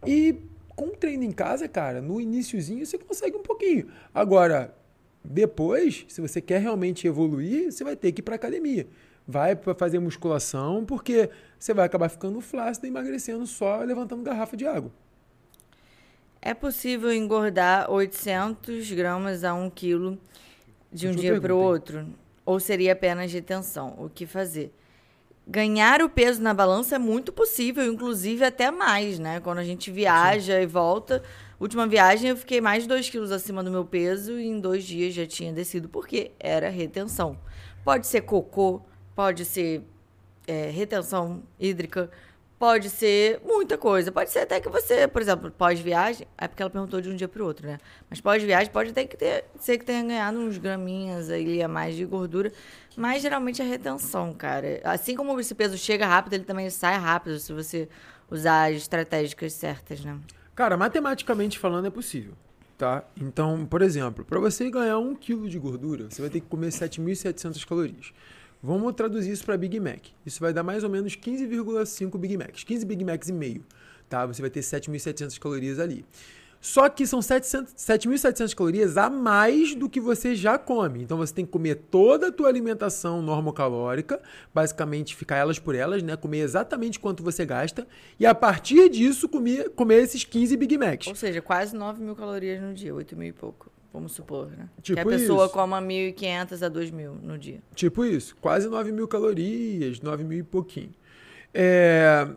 E com o treino em casa, cara, no iniciozinho você consegue um pouquinho. Agora, depois, se você quer realmente evoluir, você vai ter que ir para academia. Vai para fazer musculação, porque você vai acabar ficando flácido e emagrecendo só levantando garrafa de água. É possível engordar 800 gramas a 1 quilo de um dia para o outro? Ou seria apenas retenção? O que fazer? Ganhar o peso na balança é muito possível, inclusive até mais, né? Quando a gente viaja e volta. Última viagem eu fiquei mais de 2 quilos acima do meu peso e em dois dias já tinha descido, porque era retenção. Pode ser cocô, pode ser é, retenção hídrica, Pode ser muita coisa. Pode ser até que você, por exemplo, pós-viagem. É porque ela perguntou de um dia para o outro, né? Mas pós-viagem pode até que ter, ser que tenha ganhado uns graminhas aí a mais de gordura. Mas geralmente é retenção, cara. Assim como esse peso chega rápido, ele também sai rápido se você usar as estratégicas certas, né? Cara, matematicamente falando é possível. Tá? Então, por exemplo, para você ganhar um quilo de gordura, você vai ter que comer 7.700 calorias. Vamos traduzir isso para Big Mac. Isso vai dar mais ou menos 15,5 Big Macs. 15 Big Macs e meio. Tá? Você vai ter 7.700 calorias ali. Só que são 7.700 calorias a mais do que você já come. Então você tem que comer toda a tua alimentação normocalórica, basicamente ficar elas por elas, né? Comer exatamente quanto você gasta. E a partir disso, comer, comer esses 15 Big Macs. Ou seja, quase 9 mil calorias no dia, 8 mil e pouco. Vamos supor, né? Tipo que a pessoa isso. coma 1.500 a 2.000 no dia. Tipo isso. Quase 9 mil calorias, 9 mil e pouquinho. É...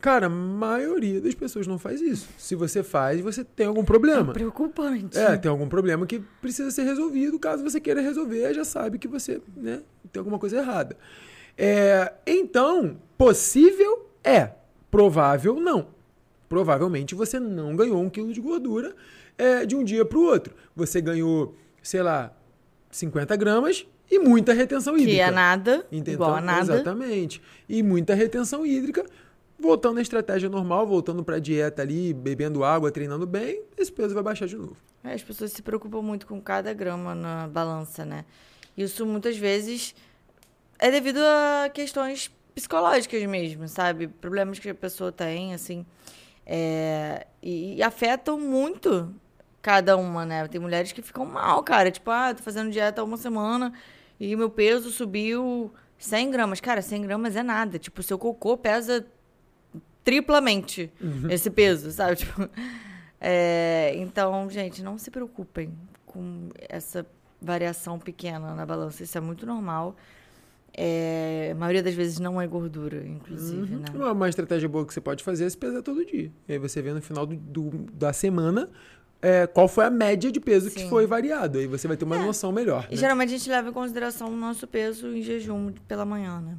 Cara, a maioria das pessoas não faz isso. Se você faz, você tem algum problema. É preocupante. É, tem algum problema que precisa ser resolvido. Caso você queira resolver, já sabe que você né, tem alguma coisa errada. É... Então, possível é. Provável não. Provavelmente você não ganhou um quilo de gordura é, de um dia para o outro. Você ganhou, sei lá, 50 gramas e muita retenção hídrica. Que é nada, então, igual a nada. Exatamente. E muita retenção hídrica. Voltando à estratégia normal, voltando para a dieta ali, bebendo água, treinando bem, esse peso vai baixar de novo. É, as pessoas se preocupam muito com cada grama na balança, né? Isso muitas vezes é devido a questões psicológicas mesmo, sabe? Problemas que a pessoa tem, assim. É, e, e afetam muito cada uma, né? Tem mulheres que ficam mal, cara. Tipo, ah, tô fazendo dieta há uma semana e meu peso subiu 100 gramas. Cara, 100 gramas é nada. Tipo, seu cocô pesa triplamente uhum. esse peso, sabe? <laughs> Tipo, é, então, gente, não se preocupem com essa variação pequena na balança. Isso é muito normal. É, a maioria das vezes não é gordura, inclusive, uhum. né? Uma, uma estratégia boa que você pode fazer é se pesar todo dia. E aí você vê no final do, do da semana é, qual foi a média de peso Sim. que foi variado. Aí você vai ter uma é. noção melhor. E né? geralmente a gente leva em consideração o nosso peso em jejum pela manhã, né?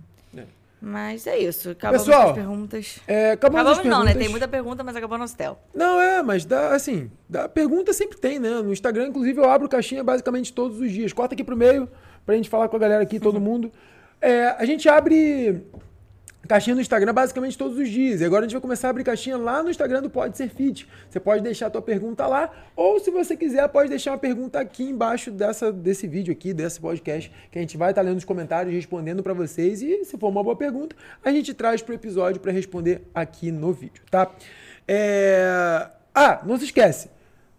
Mas é isso. Acabamos Pessoal, as perguntas. É, acabamos, acabamos não, né? Tem muita pergunta, mas acabou nosso tel. Não, é, mas dá, assim, dá, pergunta sempre tem, né? No Instagram, inclusive, eu abro caixinha basicamente todos os dias. Corta aqui pro meio, pra gente falar com a galera aqui, todo mundo. É, a gente abre caixinha no Instagram basicamente todos os dias. E agora a gente vai começar a abrir caixinha lá no Instagram do Pode Ser Fit. Você pode deixar a tua pergunta lá, ou se você quiser, pode deixar uma pergunta aqui embaixo dessa, desse vídeo aqui, desse podcast, que a gente vai estar lendo os comentários, respondendo para vocês. E se for uma boa pergunta, a gente traz pro episódio para responder aqui no vídeo, tá? É... Ah, não se esquece.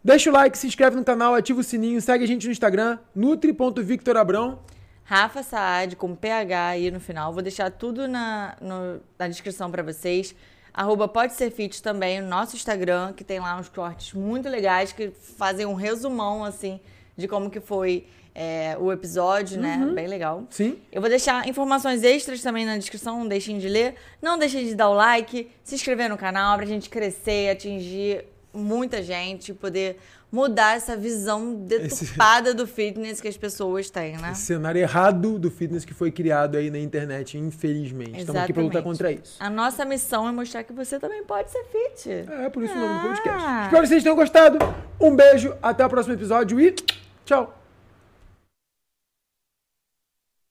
Deixa o like, se inscreve no canal, ativa o sininho, segue a gente no Instagram, nutri.victorabrão. Rafa Saad, com PH aí no final. Vou deixar tudo na, no, na descrição para vocês. Arroba Pode Ser Fit também, o nosso Instagram, que tem lá uns cortes muito legais que fazem um resumão, assim, de como que foi é, o episódio, né? uhum. né? Bem legal. Sim. Eu vou deixar informações extras também na descrição, não deixem de ler. Não deixem de dar o like, se inscrever no canal pra gente crescer, atingir muita gente, poder mudar essa visão deturpada Esse... do fitness que as pessoas têm, né? Esse cenário errado do fitness que foi criado aí na internet, infelizmente. Exatamente. Estamos aqui para lutar contra isso. A nossa missão é mostrar que você também pode ser fit. É, por isso ah. o nome do podcast. Espero que vocês tenham gostado. Um beijo, até o próximo episódio e tchau!